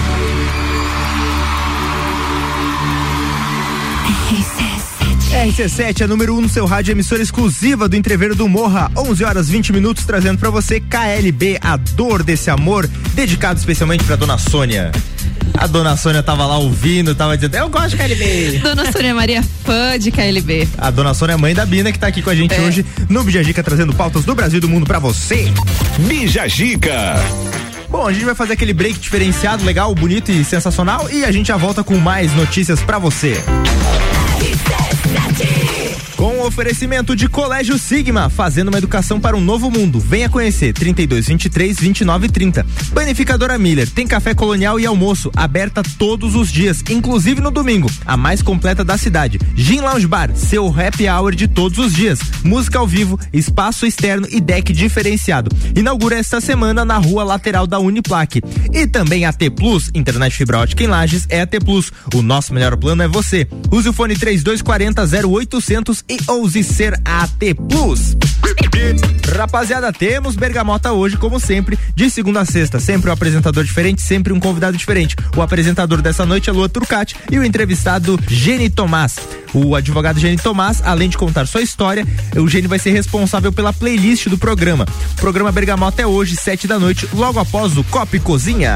RC7 é número 1 um no seu rádio, emissora exclusiva do Entreveiro do Morra. 11 horas 20 minutos, trazendo pra você KLB, a dor desse amor, dedicado especialmente pra dona Sônia. A dona Sônia tava lá ouvindo, tava dizendo, eu gosto de KLB. Dona Sônia Maria, fã de KLB. A dona Sônia é mãe da Bina, que tá aqui com a gente É. hoje no Bijagica, trazendo pautas do Brasil e do mundo pra você. Bijagica. Bom, a gente vai fazer aquele break diferenciado, legal, bonito e sensacional e a gente já volta com mais notícias pra você. Com o oferecimento de Colégio Sigma, fazendo uma educação para um novo mundo. Venha conhecer 32 23 29 30. Panificadora Miller tem café colonial e almoço aberta todos os dias, inclusive no domingo, a mais completa da cidade. Gin Lounge Bar, seu happy hour de todos os dias. Música ao vivo, espaço externo e deck diferenciado. Inaugura esta semana na rua lateral da Uniplaque. E também a T Plus, internet fibra ótica em Lages é a T Plus. O nosso melhor plano é você. Use o fone 3240 0800 e ouse ser a T Plus. Rapaziada, temos Bergamota hoje, como sempre, de segunda a sexta. Sempre um apresentador diferente, sempre um convidado diferente. O apresentador dessa noite é Lua Turcati e o entrevistado Gene Tomás. O advogado Gene Tomás, além de contar sua história, o Gene vai ser responsável pela playlist do programa. O programa Bergamota é hoje, sete da noite, logo após o Copa e Cozinha.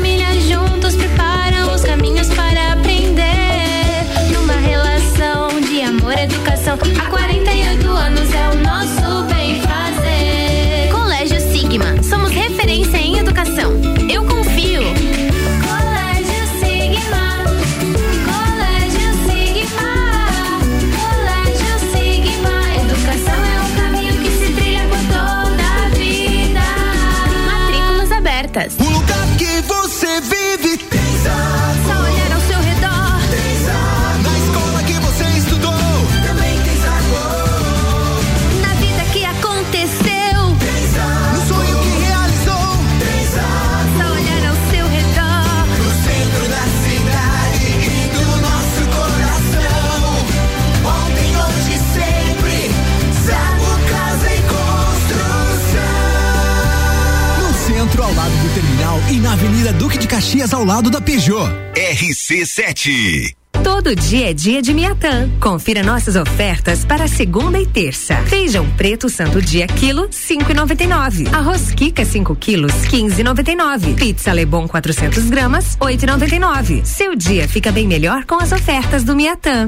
A 40 na Avenida Duque de Caxias ao lado da Peugeot. RC7. Todo dia é dia de Miatã. Confira nossas ofertas para segunda e terça. Feijão preto santo dia quilo, 5,99. Arroz Kika 5 quilos, 15,99. Pizza Lebon 400 gramas, 8,99. Seu dia fica bem melhor com as ofertas do Miatã.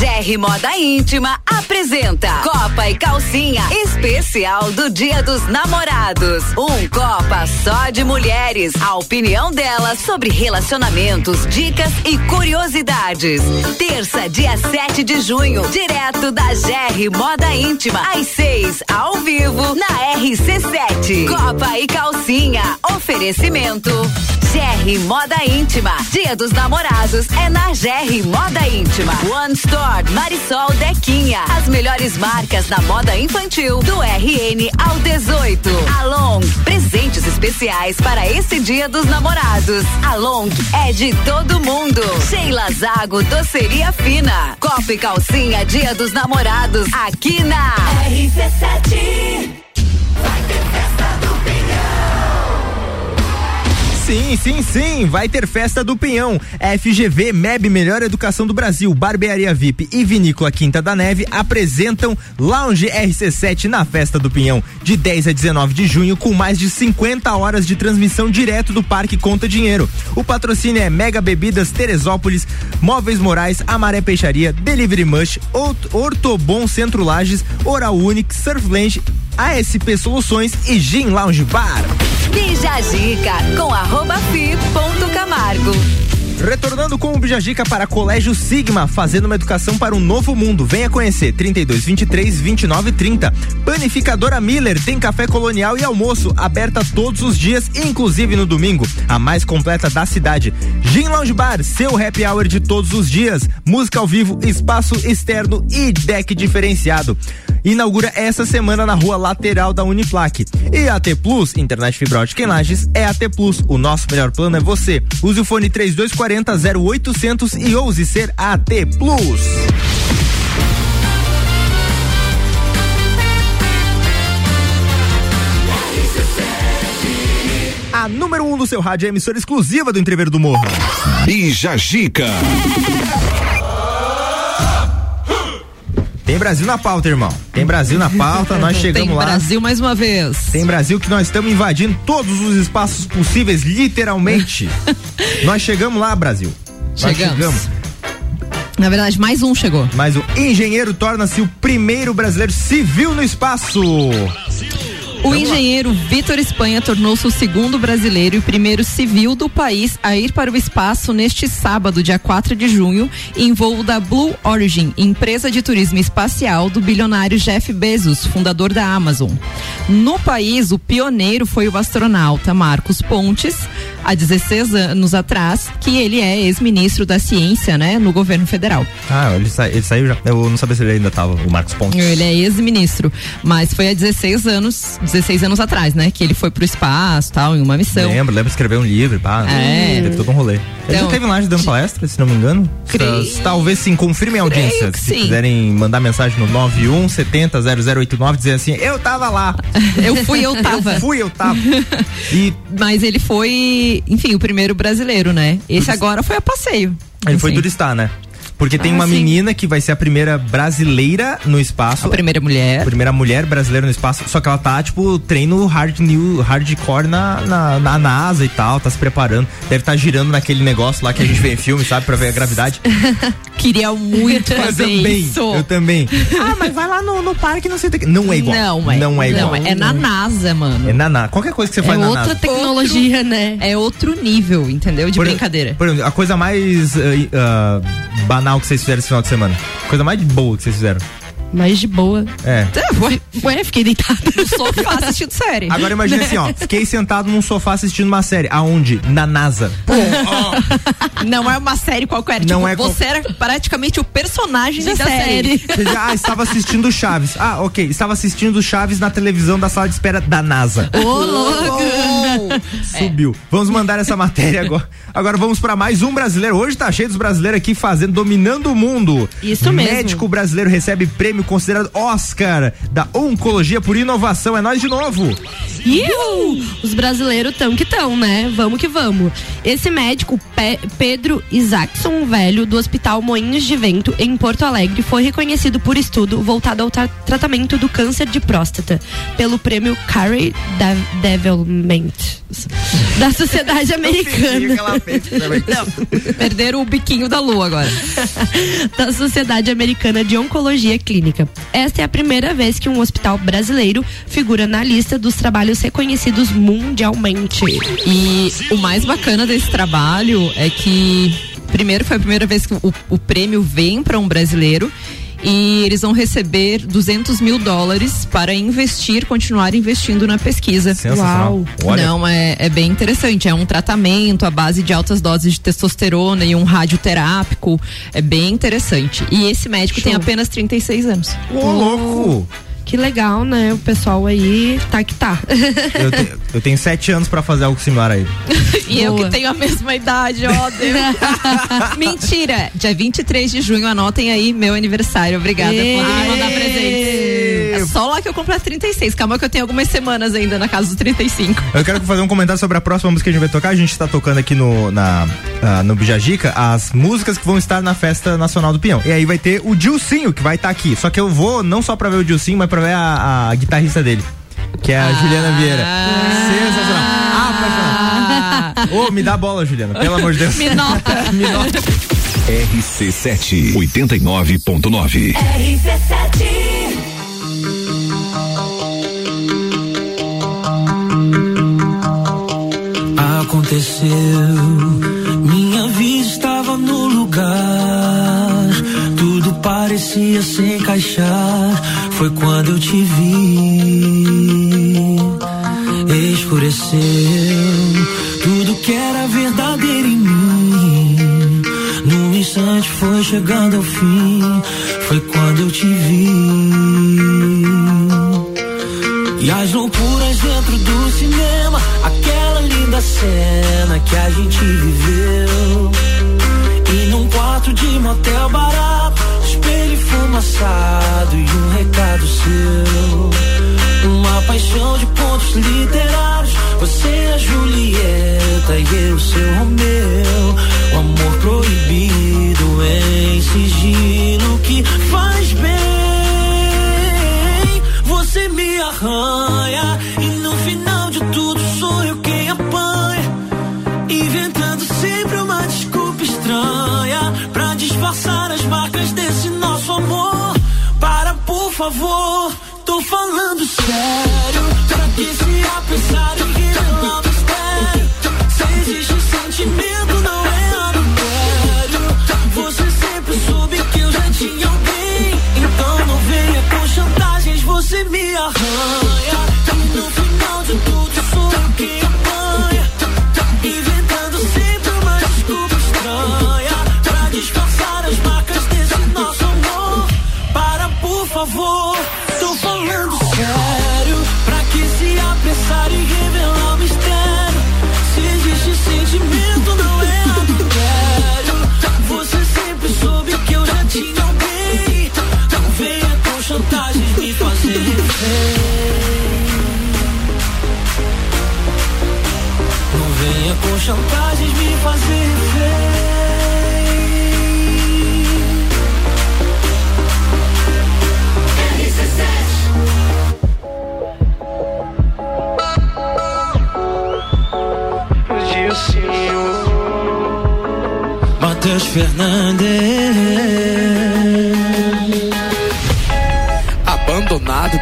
GR Moda Íntima apresenta Copa e Calcinha especial do Dia dos Namorados. Um Copa só de mulheres. A opinião delas sobre relacionamentos, dicas e curiosidades. Terça, dia 7 de junho, direto da GR Moda Íntima, às 6, ao vivo, na RC7. Copa e Calcinha. Oferecimento. GR Moda Íntima. Dia dos Namorados é na GR Moda Íntima. One Store Marisol Dequinha. As melhores marcas na moda infantil do RN ao 18. Along. Presentes especiais para esse Dia dos Namorados. Along é de todo mundo. Sheila Zago Doceria Fina. Copa e Calcinha Dia dos Namorados aqui na RC7. Sim, sim, sim, vai ter festa do Pinhão. FGV, MEB Melhor Educação do Brasil, Barbearia VIP e Vinícola Quinta da Neve apresentam Lounge RC7 na festa do Pinhão, de 10 a 19 de junho, com mais de 50 horas de transmissão direto do Parque Conta Dinheiro. O patrocínio é Mega Bebidas, Teresópolis, Móveis Morais, Amaré Peixaria, Delivery Mush, Ort- Ortobon Centro Lages, Oral Unique, Surfland, ASP Soluções e Gin Lounge Bar. Zica com arroba fi ponto Camargo. Retornando com o Bijagica para Colégio Sigma, fazendo uma educação para um novo mundo. Venha conhecer 32 23 29 30. Panificadora Miller tem café colonial e almoço aberta todos os dias, inclusive no domingo, a mais completa da cidade. Gin Lounge Bar, seu happy hour de todos os dias. Música ao vivo, espaço externo e deck diferenciado. Inaugura essa semana na rua lateral da Uniplaque. E AT Plus, internet fibra ótica em Lages, é AT Plus. O nosso melhor plano é você. Use o fone 3240 0800 e ouse ser AT Plus. A número 1 um do seu rádio é emissora exclusiva do Entreveiro do Morro. Bija Gica. Tem Brasil na pauta, irmão. Tem Brasil na pauta, nós chegamos Tem lá. Brasil mais uma vez. Tem Brasil que nós estamos invadindo todos os espaços possíveis, literalmente. nós chegamos lá, Brasil. Nós Chegamos. chegamos. Na verdade, mais um chegou. Mas o engenheiro torna-se o primeiro brasileiro civil no espaço. O engenheiro Vitor Espanha tornou-se o segundo brasileiro e primeiro civil do país a ir para o espaço neste sábado, dia 4 de junho, em voo da Blue Origin, empresa de turismo espacial do bilionário Jeff Bezos, fundador da Amazon. No país, o pioneiro foi o astronauta Marcos Pontes, há 16 anos atrás, que ele é ex-ministro da Ciência, né, no governo federal. Ah, ele, sa- ele saiu já. Eu não sabia se ele ainda tava, o Marcos Pontes. Ele é ex-ministro, mas foi há 16 anos, 16 anos atrás, né, que ele foi pro espaço, tal, em uma missão. Lembro, lembro de escrever um livro, pá. É. Teve todo um rolê. Ele Então- já teve lá dando palestra, se não me engano. Creio- Tá- Talvez sim, confirmem a audiência. Se sim. quiserem mandar mensagem no 91 70 0089, dizer assim, eu tava lá. Eu fui, eu tava. Eu fui, eu tava. E Mas ele foi, enfim, o primeiro brasileiro, né? Esse agora foi a passeio. ele foi Assim. turistar, né? Porque tem Ah, uma sim. menina que vai ser a primeira brasileira no espaço. A primeira mulher. A primeira mulher brasileira no espaço. Só que ela tá, tipo, treino hard new, hardcore na, na, na NASA e tal, tá se preparando. Deve estar girando naquele negócio lá que a gente vê em filme, sabe? Pra ver a gravidade. Queria muito eu fazer também. isso. Eu também. Ah, mas vai lá no, no parque, não sei o que. Não é igual. Não, é. Não é igual. Não, é na NASA, mano. É na NASA. Qualquer coisa que você É faz na outra NASA. tecnologia, né? É outro nível, entendeu? De Por- brincadeira. Por exemplo, a coisa mais ah, ah, banal que vocês fizeram esse final de semana. Coisa mais boa que vocês fizeram. Mais de boa. É. Ué, ué fiquei deitada no sofá assistindo série. Agora imagina assim, ó. Fiquei sentado num sofá assistindo uma série. Aonde? Na NASA. Pô, Não é uma série qualquer. Não tipo, é qual- você era praticamente o personagem da, Da série. Você diz, ah, estava assistindo Chaves. Ah, ok. Estava assistindo Chaves na televisão da sala de espera da NASA. Ô, louco! Subiu. Vamos mandar essa matéria agora. Agora vamos para mais um brasileiro. Hoje tá cheio dos brasileiros aqui fazendo, dominando o mundo. Isso mesmo. Médico brasileiro recebe prêmio considerado Oscar da Oncologia por Inovação. É nós de novo. Iu! Os brasileiros tão que tão, né? Vamos que vamos. Esse médico, Pe- Pedro Isaacson Velho, do Hospital Moinhos de Vento, em Porto Alegre, foi reconhecido por estudo voltado ao tra- tratamento do câncer de próstata pelo prêmio Carey Development da Sociedade Americana. Perderam o biquinho da lua agora. da Sociedade Americana de Oncologia Clínica. Esta é a primeira vez que um hospital brasileiro figura na lista dos trabalhos reconhecidos mundialmente. E o mais bacana desse trabalho é que, primeiro, foi a primeira vez que o, o prêmio vem para um brasileiro. E eles vão receber 200 mil dólares para investir, continuar investindo na pesquisa. Sensacional. Olha. Não, é, é bem interessante. É um tratamento à base de altas doses de testosterona e um radioterápico. É bem interessante. E esse médico tem Show. apenas 36 anos. Ô, louco! Que legal, né? O pessoal aí tá que tá. Eu, te- eu tenho sete anos pra fazer algo similar a ele. E eu Boa. que tenho a mesma idade, ó Deus. Mentira! Dia 23 de junho, anotem aí meu aniversário. Obrigada. Podem me mandar presentes. É só lá que eu completo 36. Calma que eu tenho algumas semanas ainda na casa dos 35. Eu quero fazer um comentário sobre a próxima música que a gente vai tocar. A gente tá tocando aqui no, na, ah, no Bijagica as músicas que vão estar na Festa Nacional do Pinhão. E aí vai ter o Dilcinho, que vai estar aqui. Só que eu vou não só pra ver o Dilcinho, mas pra ver a, a guitarrista dele. Que é a Juliana Vieira. Sensacional. Ah. Ô, me dá a bola, Juliana. Pelo amor de Deus. Me nota. me nota. RC7 89.9. Aconteceu, minha vida estava no lugar, tudo parecia se encaixar. Foi quando eu te vi, escureceu tudo que era verdadeiro em mim. Num instante foi chegando ao fim, foi quando eu te vi. As loucuras dentro do cinema, aquela linda cena que a gente viveu. E num quarto de motel barato, espelho fumaçado e um recado seu. Uma paixão de pontos literários, você a Julieta e eu seu Romeu. O amor proibido em sigilo que faz bem. Você me arranha e no final de tudo sou eu quem apanha. Inventando sempre uma desculpa estranha pra disfarçar as marcas desse nosso amor. Para, por favor, tô falando sério. Pra que se apressar em revelar mistério? Se existe sentimento, chantagens, você me arranha. Não venha com chantagens me fazer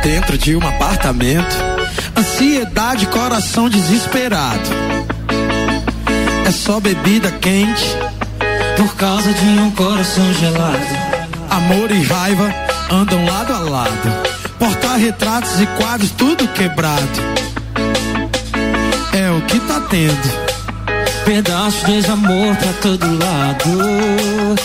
dentro de um apartamento. Ansiedade, coração desesperado. É só bebida quente. Por causa de um coração gelado Amor e raiva andam lado a lado. Porta-retratos e quadros, tudo quebrado. É o que tá tendo. Pedaços de desamor pra todo lado.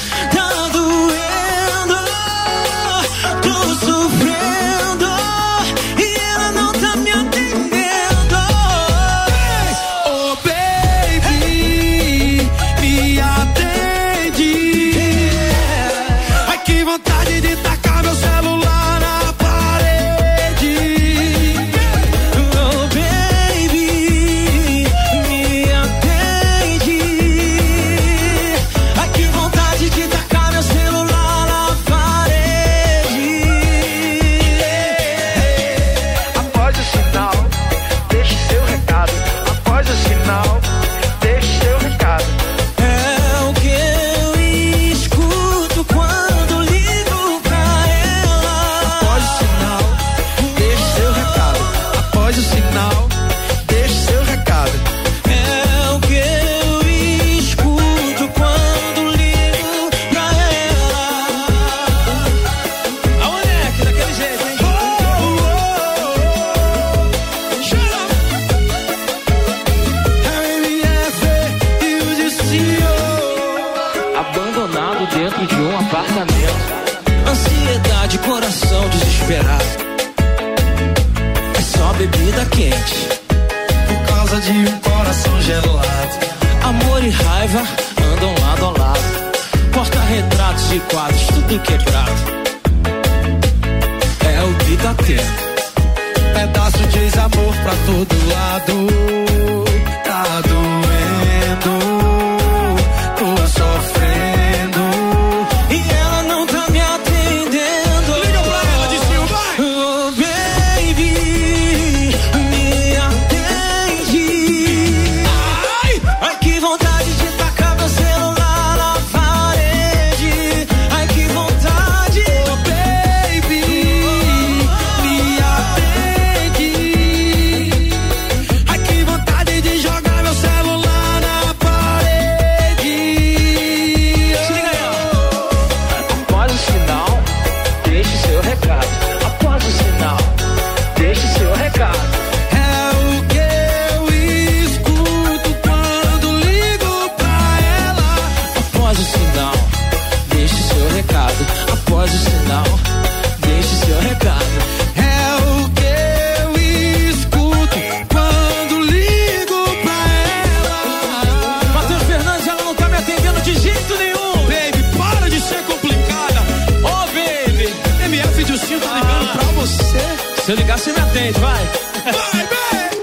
Se eu ligar, você me atende, vai. Vai, baby.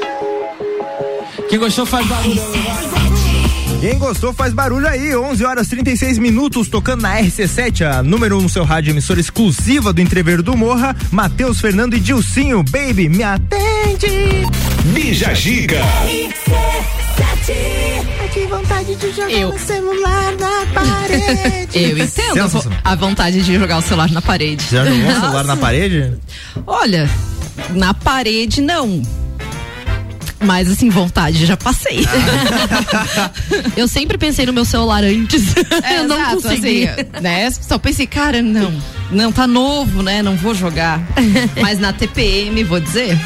Quem gostou faz barulho. Quem gostou faz barulho aí, 11 horas 36 minutos, tocando na RC7, a número 1 um no seu rádio, emissora exclusiva do Entrever do Morra, Matheus Fernando e Dilcinho, baby, me atende! Bija Giga. Que vontade de jogar Eu. o celular na parede. Eu entendo a vo- a vontade de jogar o celular na parede. Já jogou o celular na parede? Olha, na parede não. Mas assim, vontade, já passei. Eu sempre pensei no meu celular antes. É, eu não exato, consegui. assim, né? Só pensei, cara, não. Não, tá novo, né? Não vou jogar. Mas na TPM, vou dizer.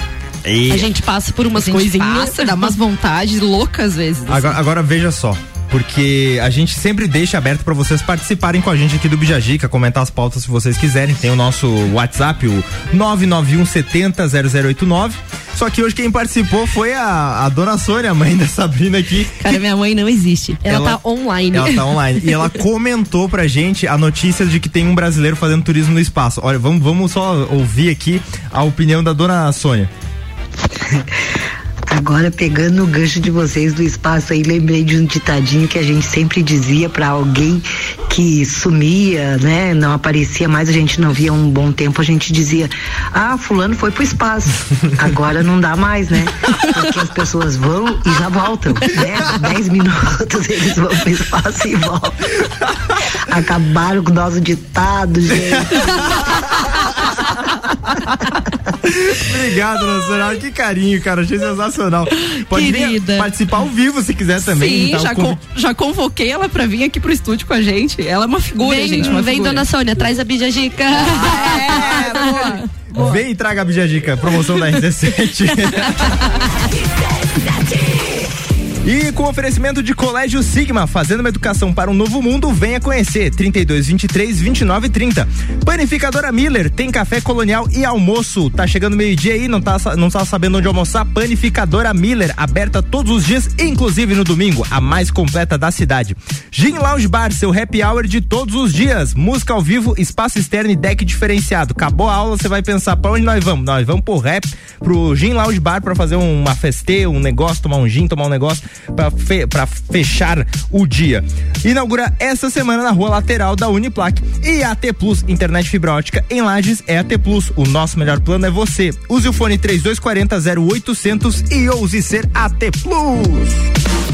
E A gente passa por umas a gente coisinhas. passa, dá umas vontades loucas às vezes. assim. Agora, agora veja só. Porque a gente sempre deixa aberto para vocês participarem com a gente aqui do Bijagica, comentar as pautas se vocês quiserem. Tem o nosso WhatsApp, o 991 70 0089. Só que hoje quem participou foi a, a dona Sônia, a mãe da Sabrina aqui. Cara, minha mãe não existe. Ela, Ela- tá online. Ela tá online. E ela comentou pra gente a notícia de que tem um brasileiro fazendo turismo no espaço. Olha, vamos, vamos só ouvir aqui a opinião da dona Sônia. Agora, pegando o gancho de vocês do espaço aí, lembrei de um ditadinho que a gente sempre dizia pra alguém que sumia, né? Não aparecia mais, a gente não via um bom tempo, a gente dizia: Ah, fulano foi pro espaço. Agora não dá mais, né? Porque as pessoas vão e já voltam, né? Dez minutos eles vão pro espaço e voltam. Acabaram com o nosso ditado, gente. Obrigado, dona Sônia. Que carinho, cara. Achei sensacional. Pode vir participar ao vivo se quiser também. Sim, tá? já, O convi- con- já convoquei ela pra vir aqui pro estúdio com a gente. Ela é uma figura, Vem, gente. Uma vem figura. dona Sônia, traz a bijajica. Vem e traga a Bijajica, promoção da RC7. E com oferecimento de Colégio Sigma, fazendo uma educação para um novo mundo, venha conhecer. 32 23 29 30. Panificadora Miller, tem café colonial e almoço. Tá chegando meio-dia aí, não tá, não tá sabendo onde almoçar? Panificadora Miller, aberta todos os dias, inclusive no domingo, a mais completa da cidade. Gin Lounge Bar, seu happy hour de todos os dias. Música ao vivo, espaço externo e deck diferenciado. Acabou a aula, você vai pensar pra onde nós vamos? Nós vamos pro rap, pro Gin Lounge Bar pra fazer uma festeira, um negócio, tomar um gin, tomar um negócio pra, fe- fechar o dia. Inaugura essa semana na rua lateral da Uniplac. E AT Plus, internet fibra ótica em Lages é AT Plus. O nosso melhor plano é você. Use o fone 3240 0800 e ouse ser AT Plus.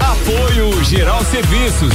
Apoio Geral Serviços.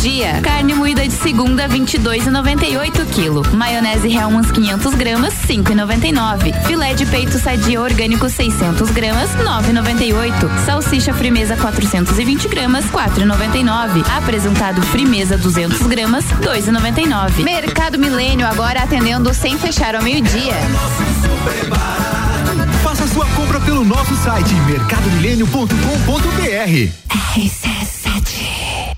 dia. Carne moída de segunda, 22,98 quilo. Maionese Hellmann's 500 gramas, 5,99. Filé de peito sadia orgânico 600 gramas, 9,98. Salsicha frimeza 420 gramas, 4,99. Apresentado frimeza 200 gramas, 2,99. Mercado Milênio agora atendendo sem fechar ao meio-dia. Faça sua compra pelo nosso site mercadomilênio.com.br.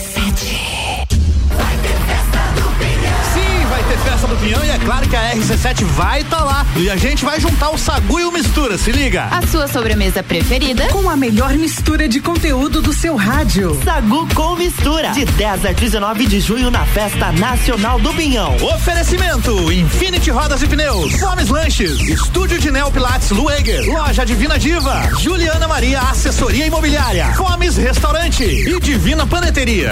E é claro que a RC7 vai estar lá. E a gente vai juntar o Sagu e o Mistura, se liga. A sua sobremesa preferida? Com a melhor mistura de conteúdo do seu rádio. Sagu com mistura. De 10 a 19 de junho na Festa Nacional do Pinhão. Oferecimento: Infinity Rodas e Pneus, Fomes Lanches, Estúdio de Neo Pilates Lueger, Loja Divina Diva, Juliana Maria Assessoria Imobiliária, Fomes Restaurante e Divina Paneteria.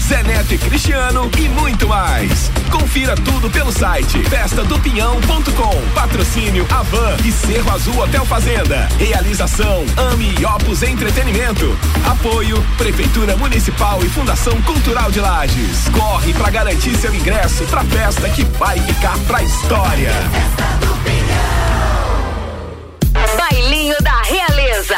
Zé Neto e Cristiano e muito mais. Confira tudo pelo site festadopinhão.com. Patrocínio Avan e Cerro Azul Hotel Fazenda. Realização Ami e Opus Entretenimento. Apoio Prefeitura Municipal e Fundação Cultural de Lages. Corre pra garantir seu ingresso pra festa que vai ficar pra história. Bailinho da Realeza.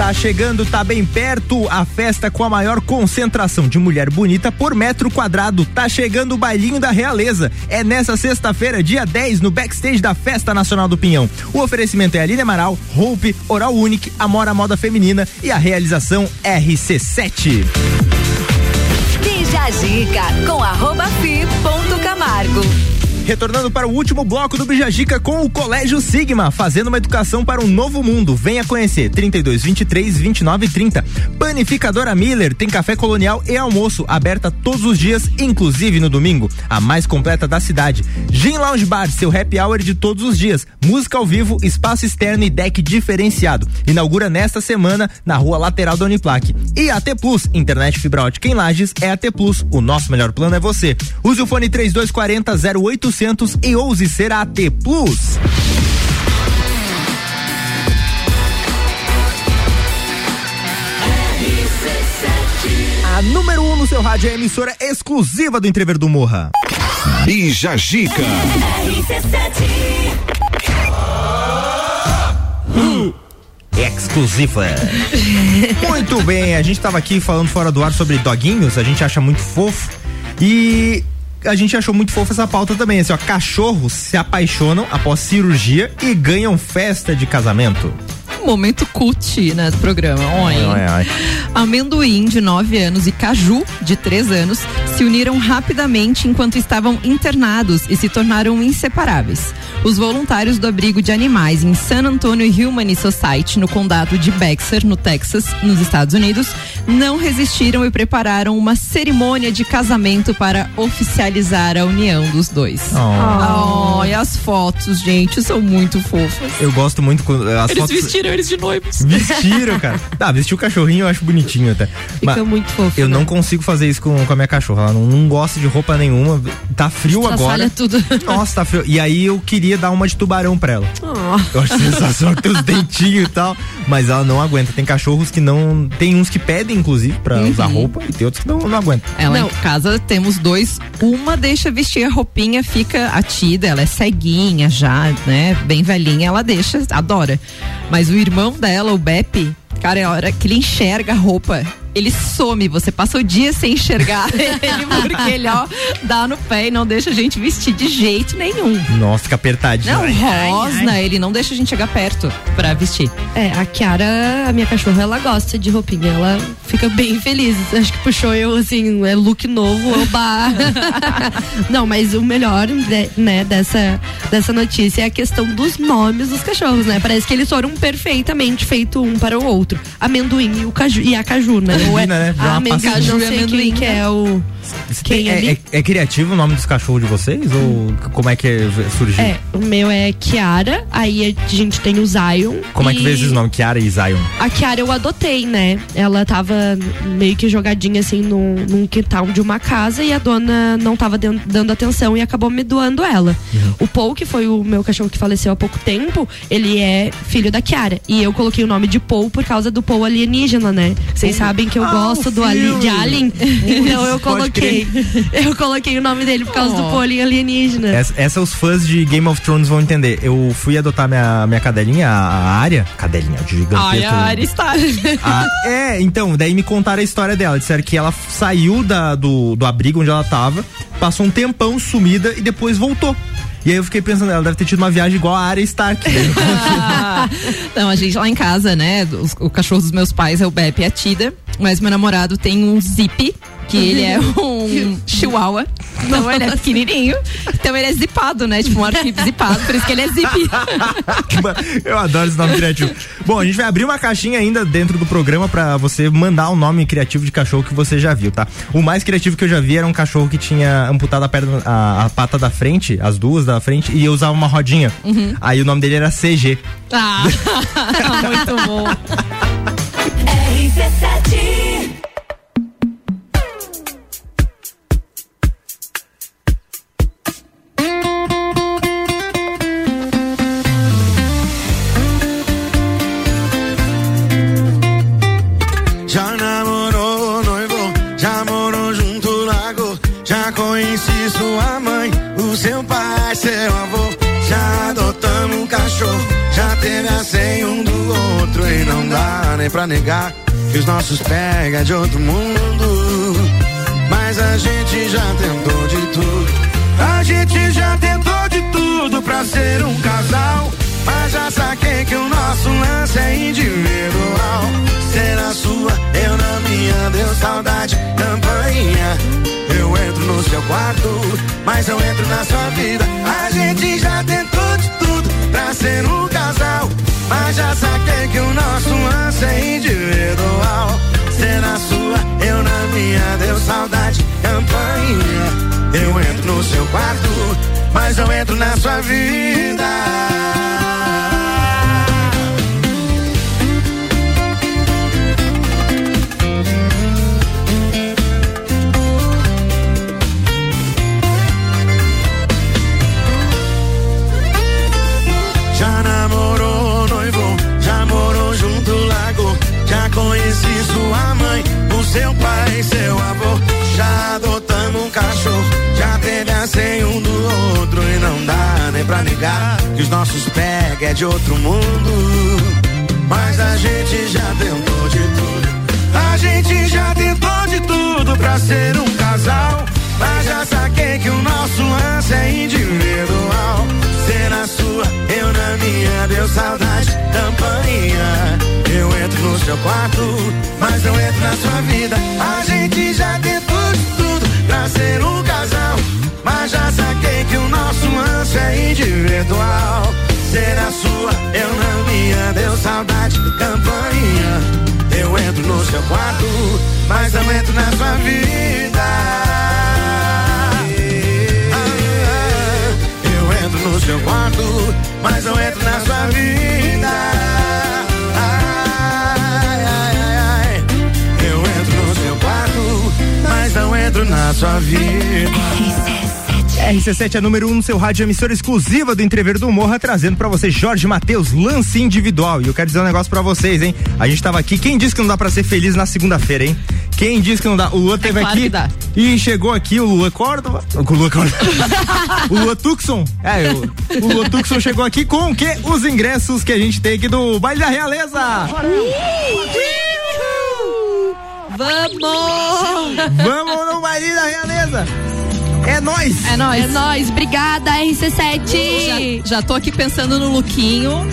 Tá chegando, tá bem perto, a festa com a maior concentração de mulher bonita por metro quadrado. Tá chegando o bailinho da realeza. É nessa sexta-feira, dia 10, no backstage da Festa Nacional do Pinhão. O oferecimento é Aline Amaral, Hope, Oral Unique, Amora Moda Feminina e a realização RC7. Bija a dica com arroba fi ponto Camargo. Retornando para o último bloco do Bijagica com o Colégio Sigma, fazendo uma educação para um novo mundo. Venha conhecer 32 23 29 30. Panificadora Miller tem café colonial e almoço aberta todos os dias, inclusive no domingo, a mais completa da cidade. Gin Lounge Bar, seu happy hour de todos os dias. Música ao vivo, espaço externo e deck diferenciado. Inaugura nesta semana na rua lateral da Uniplaque. E AT Plus, internet fibra ótica em Lages é AT Plus. O nosso melhor plano é você. Use o fone 3240 0800 e ouse ser AT Plus. A número 1 um no seu rádio é a emissora exclusiva do Entrever do Morra. Bija Gica. exclusiva. muito bem, a gente estava aqui falando fora do ar sobre doguinhos, a gente acha muito fofo. E a gente achou muito fofa essa pauta também, assim, ó, cachorros se apaixonam após cirurgia e ganham festa de casamento. Momento cult, né, do programa. Oi. Ai, ai. Amendoim, de 9 anos, e Caju, de 3 anos, se uniram rapidamente enquanto estavam internados e se tornaram inseparáveis. Os voluntários do abrigo de animais em San Antonio Humane Society, no condado de Bexar, no Texas, nos Estados Unidos, não resistiram e prepararam uma cerimônia de casamento para oficializar a união dos dois. Oh. Oh, e as fotos, gente, são muito fofas. Eu gosto muito quando as Eles fotos vestiram eles de noivos. Vestiram, cara. Tá, vestir o cachorrinho eu acho bonitinho até. Fica muito fofo. Eu né? não consigo fazer isso com, com a minha cachorra. Ela não, não gosta de roupa nenhuma. Tá frio agora. tudo. Nossa, tá frio. E aí eu queria dar uma de tubarão pra ela. Oh. Eu acho sensacional que tem os dentinhos e tal. Mas ela não aguenta. Tem cachorros que não. Tem uns que pedem, inclusive, pra Uhum. usar roupa, e tem outros que não, não aguentam. Ela em casa temos dois. Uma deixa vestir a roupinha, fica atida, ela é ceguinha já, né? Bem velhinha, ela deixa, adora. Mas o irmão dela, o Beppe, cara, a hora que ele enxerga a roupa, ele some. Você passa o dia sem enxergar ele, porque ele, ó, dá no pé e não deixa a gente vestir de jeito nenhum. Nossa, fica apertadinho. Não, Ai, rosna, ele não deixa a gente chegar perto pra vestir. É, a Kiara, a minha cachorra, ela gosta de roupinha, ela fica bem feliz. Acho que puxou eu, assim, é look novo, oba. Não, mas o melhor, né, né, dessa, dessa notícia é a questão dos nomes dos cachorros, né? Parece que eles foram perfeitamente feitos um para o outro. Amendoim e, o caju, e a caju, né? Ou é, né? A amendoim, passinha. não sei Caju e quem amendoim, que né? é o... Quem é, é- é criativo o nome dos cachorros de vocês? Ou como é que é- surgiu? É, o meu é Kiara, aí a gente tem o Zion. Como é que e- veio esses nomes? Kiara e Zion. A Kiara eu adotei, né? Ela tava meio que jogadinha assim num, num quintal de uma casa e a dona não tava dan- dando atenção e acabou me doando ela. O Paul, que foi o meu cachorro que faleceu há pouco tempo, ele é filho da Kiara. E eu coloquei o nome de Paul por causa do Paul alienígena, né? Vocês sabem que eu Ah, gosto do ali, de Alien. Então eu coloquei. Eu coloquei o nome dele por causa do Oh. Paul alienígena. Essa, essa os fãs de Game of Thrones vão entender. Eu fui adotar minha, minha cadelinha, a, área. Cadelinha, de gigantesco. Ai, a Ari está. Ah, é, então, daí me contaram a história dela. Disseram que ela saiu da, do, do abrigo onde ela tava, passou um tempão sumida e depois voltou. E aí eu fiquei pensando, ela deve ter tido uma viagem igual a Arya Stark. né? Não, a gente lá em casa, né? os- o cachorro dos meus pais é o Beppe e a Tida, mas meu namorado tem um Zip, que ele é um chihuahua. Então ele é pequenininho. Então ele é zipado, né? Tipo um arquivo zipado, por isso que ele é zip. eu adoro esse nome criativo. Bom, a gente vai abrir uma caixinha ainda dentro do programa pra você mandar um nome criativo de cachorro que você já viu, tá? O mais criativo que eu já vi era um cachorro que tinha amputado a, perna, a, a pata da frente, as duas da frente, e usava uma rodinha. Uhum. Aí o nome dele era CG. Ah, muito bom. RC7 nem pra negar que os nossos pega de outro mundo. Mas a gente já tentou de tudo. A gente já tentou de tudo pra ser um casal. Mas já saquei que o nosso lance é individual. Ser na sua, eu na minha, deu saudade, campainha. Eu entro no seu quarto, mas eu entro na sua vida. A gente já tentou de tudo pra ser um casal. Mas já saquei que o nosso lance é individual. Ser na sua, eu na minha, deu saudade, campainha. Eu entro no seu quarto, mas eu entro na sua vida. Seu pai, seu avô. Já adotamos um cachorro, já teve a senha um do outro. E não dá nem pra negar que os nossos pega é de outro mundo. Mas a gente já tentou de tudo. A gente já tentou de tudo pra ser um casal. Mas já saquei que o nosso lance é individual. Minha, deu saudade, campainha. Eu entro no seu quarto, mas eu entro na sua vida. A gente já tentou de tudo pra ser um casal. Mas já saquei que o nosso lance é individual. Ser na sua, eu na minha, deu saudade, campainha. Eu entro no seu quarto, mas eu entro na sua vida. Seu quarto, mas eu entro na sua vida. Ai, ai, ai. Eu entro no seu quarto, mas não entro na sua vida. RC7 é número 1 um no seu rádio, emissora exclusiva do Entrever do Morra, trazendo pra você Jorge Matheus, lance individual. E eu quero dizer um negócio pra vocês, hein? A gente tava aqui, quem disse que não dá pra ser feliz na segunda-feira, hein? Quem disse que não dá? O Lua teve claro aqui que dá. e chegou aqui, o Lua Córdoba. O Lua Córdoba. o Lua Tucson. É, o, o Lua Tucson chegou aqui com o quê? Os ingressos que a gente tem aqui do Baile da Realeza. Vamos! Vamos no Baile da Realeza. É nóis! É nóis. É nóis, obrigada, RC7. Já, já tô aqui pensando no lookinho.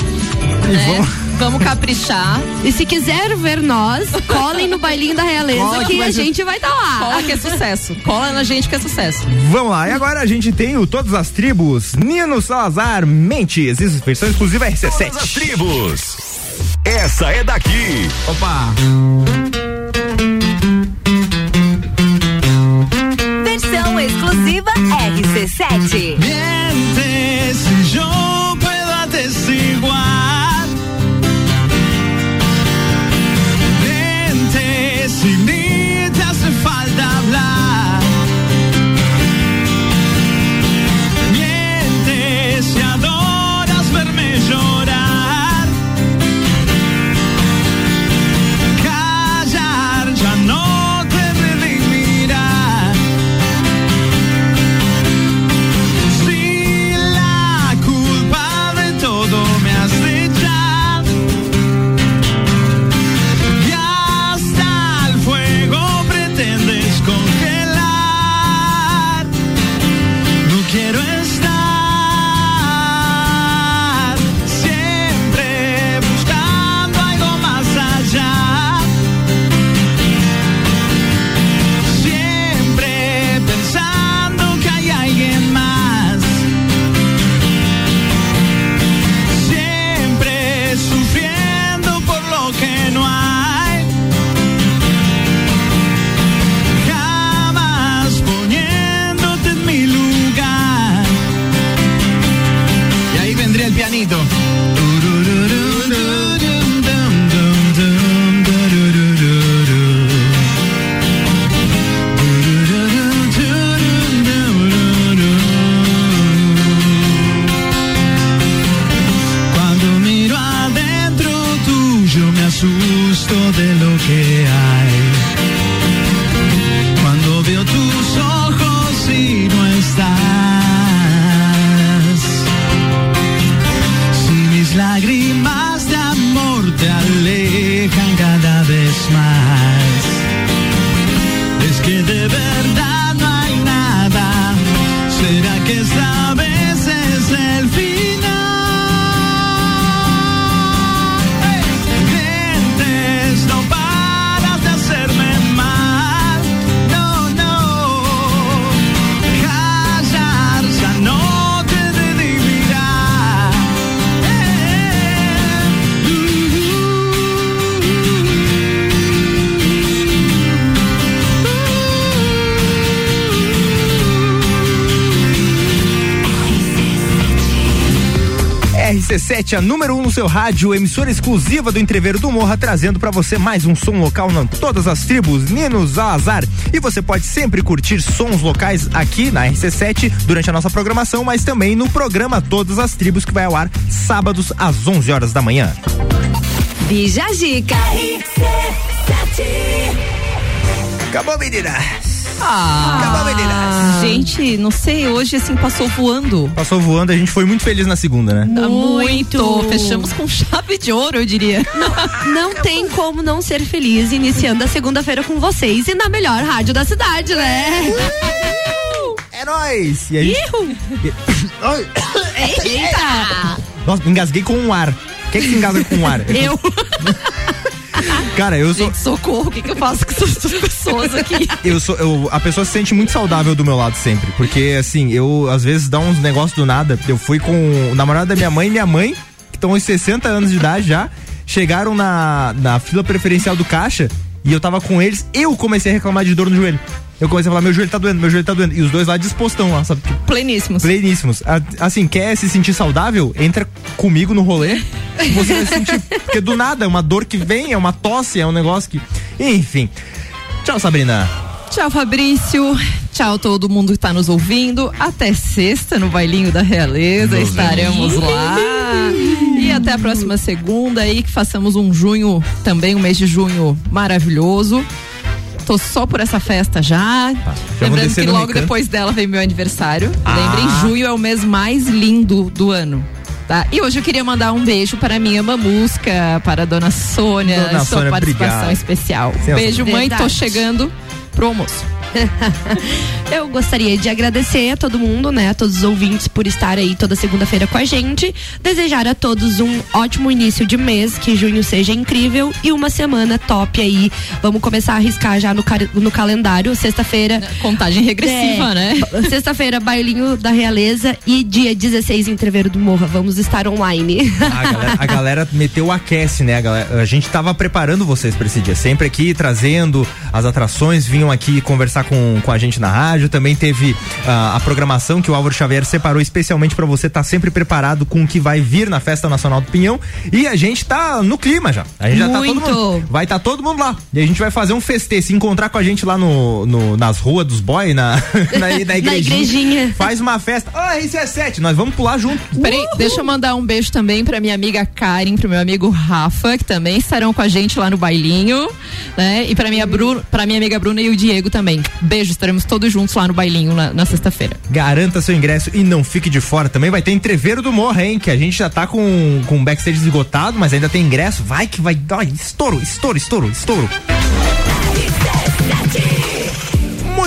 E né? vamos- Vamos caprichar. E se quiser ver nós, colem no bailinho da realeza Cola que a ser- gente vai estar lá. Cola que é sucesso. Cola na gente que é sucesso. Vamos lá, e agora a gente tem o Todas as Tribos, Nino Salazar Mentes, isso, versão exclusiva RC7. Todas as tribos. Essa é daqui. Opa! Versão exclusiva RC7. Mientes y que hay. RC7, a número 1 um no seu rádio, emissora exclusiva do Entreveiro do Morra, trazendo para você mais um som local em todas as tribos, Ninos ao azar. E você pode sempre curtir sons locais aqui na RC7 durante a nossa programação, mas também no programa Todas as Tribos que vai ao ar sábados às 11 horas da manhã. Bija Zica. Acabou, menina. Ah, Acabou, meninas. Gente, não sei, hoje assim passou voando. Passou voando, a gente foi muito feliz na segunda, né? Tá Muito. Fechamos com chave de ouro, eu diria. Não tem como não ser feliz iniciando a segunda-feira com vocês e na melhor rádio da cidade, né? É nóis! E a gente... Ai. Eita! Nossa, engasguei com um ar. Quem que se engasga com um ar? Eu. Cara, eu sou. Gente, socorro, o que, que eu faço com essas pessoas aqui? Eu sou. Eu, a pessoa se sente muito saudável do meu lado sempre. Porque, assim, eu às vezes dá uns negócios do nada. Eu fui com o namorado da minha mãe e minha mãe, que estão uns 60 anos de idade já, chegaram na, na fila preferencial do caixa e eu tava com eles. Eu comecei a reclamar de dor no joelho. Eu comecei a falar, meu joelho tá doendo, meu joelho tá doendo. E os dois lá dispostão lá, sabe? Pleníssimos. Pleníssimos. A- Assim, quer se sentir saudável? Entra comigo no rolê. Você vai se sentir. Porque do nada, é uma dor que vem, é uma tosse, é um negócio que. Enfim. Tchau, Sabrina. Tchau, Fabrício. Tchau, todo mundo que tá nos ouvindo. Até sexta no Bailinho da Realeza. Nos Estaremos vemos. lá. E até a próxima segunda aí, que façamos um junho, também um mês de junho maravilhoso. Tô só por essa festa já. vou Lembrando descer que logo recanto. depois dela vem meu aniversário. Ah. Lembrem, junho é o mês mais lindo do ano. Tá? E hoje eu queria mandar um beijo para minha mamusca, para a dona Sônia, Dona sua Sônia, participação obrigado. especial. Sensacional. Beijo, mãe, tô Verdade. chegando pro almoço. Eu gostaria de agradecer a todo mundo, né, a todos os ouvintes por estar aí toda segunda-feira com a gente. Desejar a todos um ótimo início de mês, que junho seja incrível e uma semana top aí. Vamos começar a arriscar já no, no calendário. Sexta-feira. Contagem regressiva, É, né? Sexta-feira, bailinho da Realeza e dia 16 em Treveiro do Morra. Vamos estar online. A galera, a galera meteu o aquece, né? A, galera- a gente tava preparando vocês pra esse dia. Sempre aqui trazendo as atrações, vinham aqui conversar com, com a gente na rádio. Também teve ah, a programação que o Álvaro Xavier separou especialmente pra você estar sempre preparado com o que vai vir na Festa Nacional do Pinhão. E a gente tá no clima já. A gente já tá todo Muito. mundo. Vai estar todo mundo lá. E a gente vai fazer um festê. Se encontrar com a gente lá no, no- nas ruas dos boys, na, na, na igrejinha. igrejinha. Faz uma festa. Ah, isso é sete. Nós vamos pular junto. Peraí, deixa eu mandar um beijo também pra minha amiga Karen, pro meu amigo Rafa, que também estarão com a gente lá no bailinho, né? E pra minha, Bru, pra minha amiga Bruna e o Diego também. Beijo, estaremos todos juntos lá no bailinho na, na sexta-feira. Garanta seu ingresso e não fique de fora. Também vai ter entreveiro do Morra, hein? Que a gente já tá com, com backstage esgotado, mas ainda tem ingresso. Vai que vai. Ai, estouro, estouro, estouro, estouro.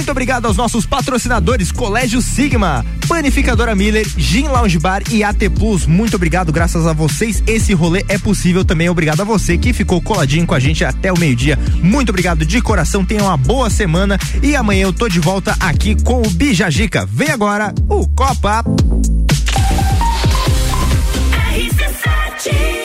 Muito obrigado aos nossos patrocinadores Colégio Sigma, Panificadora Miller, Gin Lounge Bar e AT Plus. Muito obrigado, graças a vocês esse rolê é possível. Também obrigado a você que ficou coladinho com a gente até o meio-dia. Muito obrigado de coração, tenha uma boa semana e amanhã eu tô de volta aqui com o Bijagica. Vem agora o Copa. RC7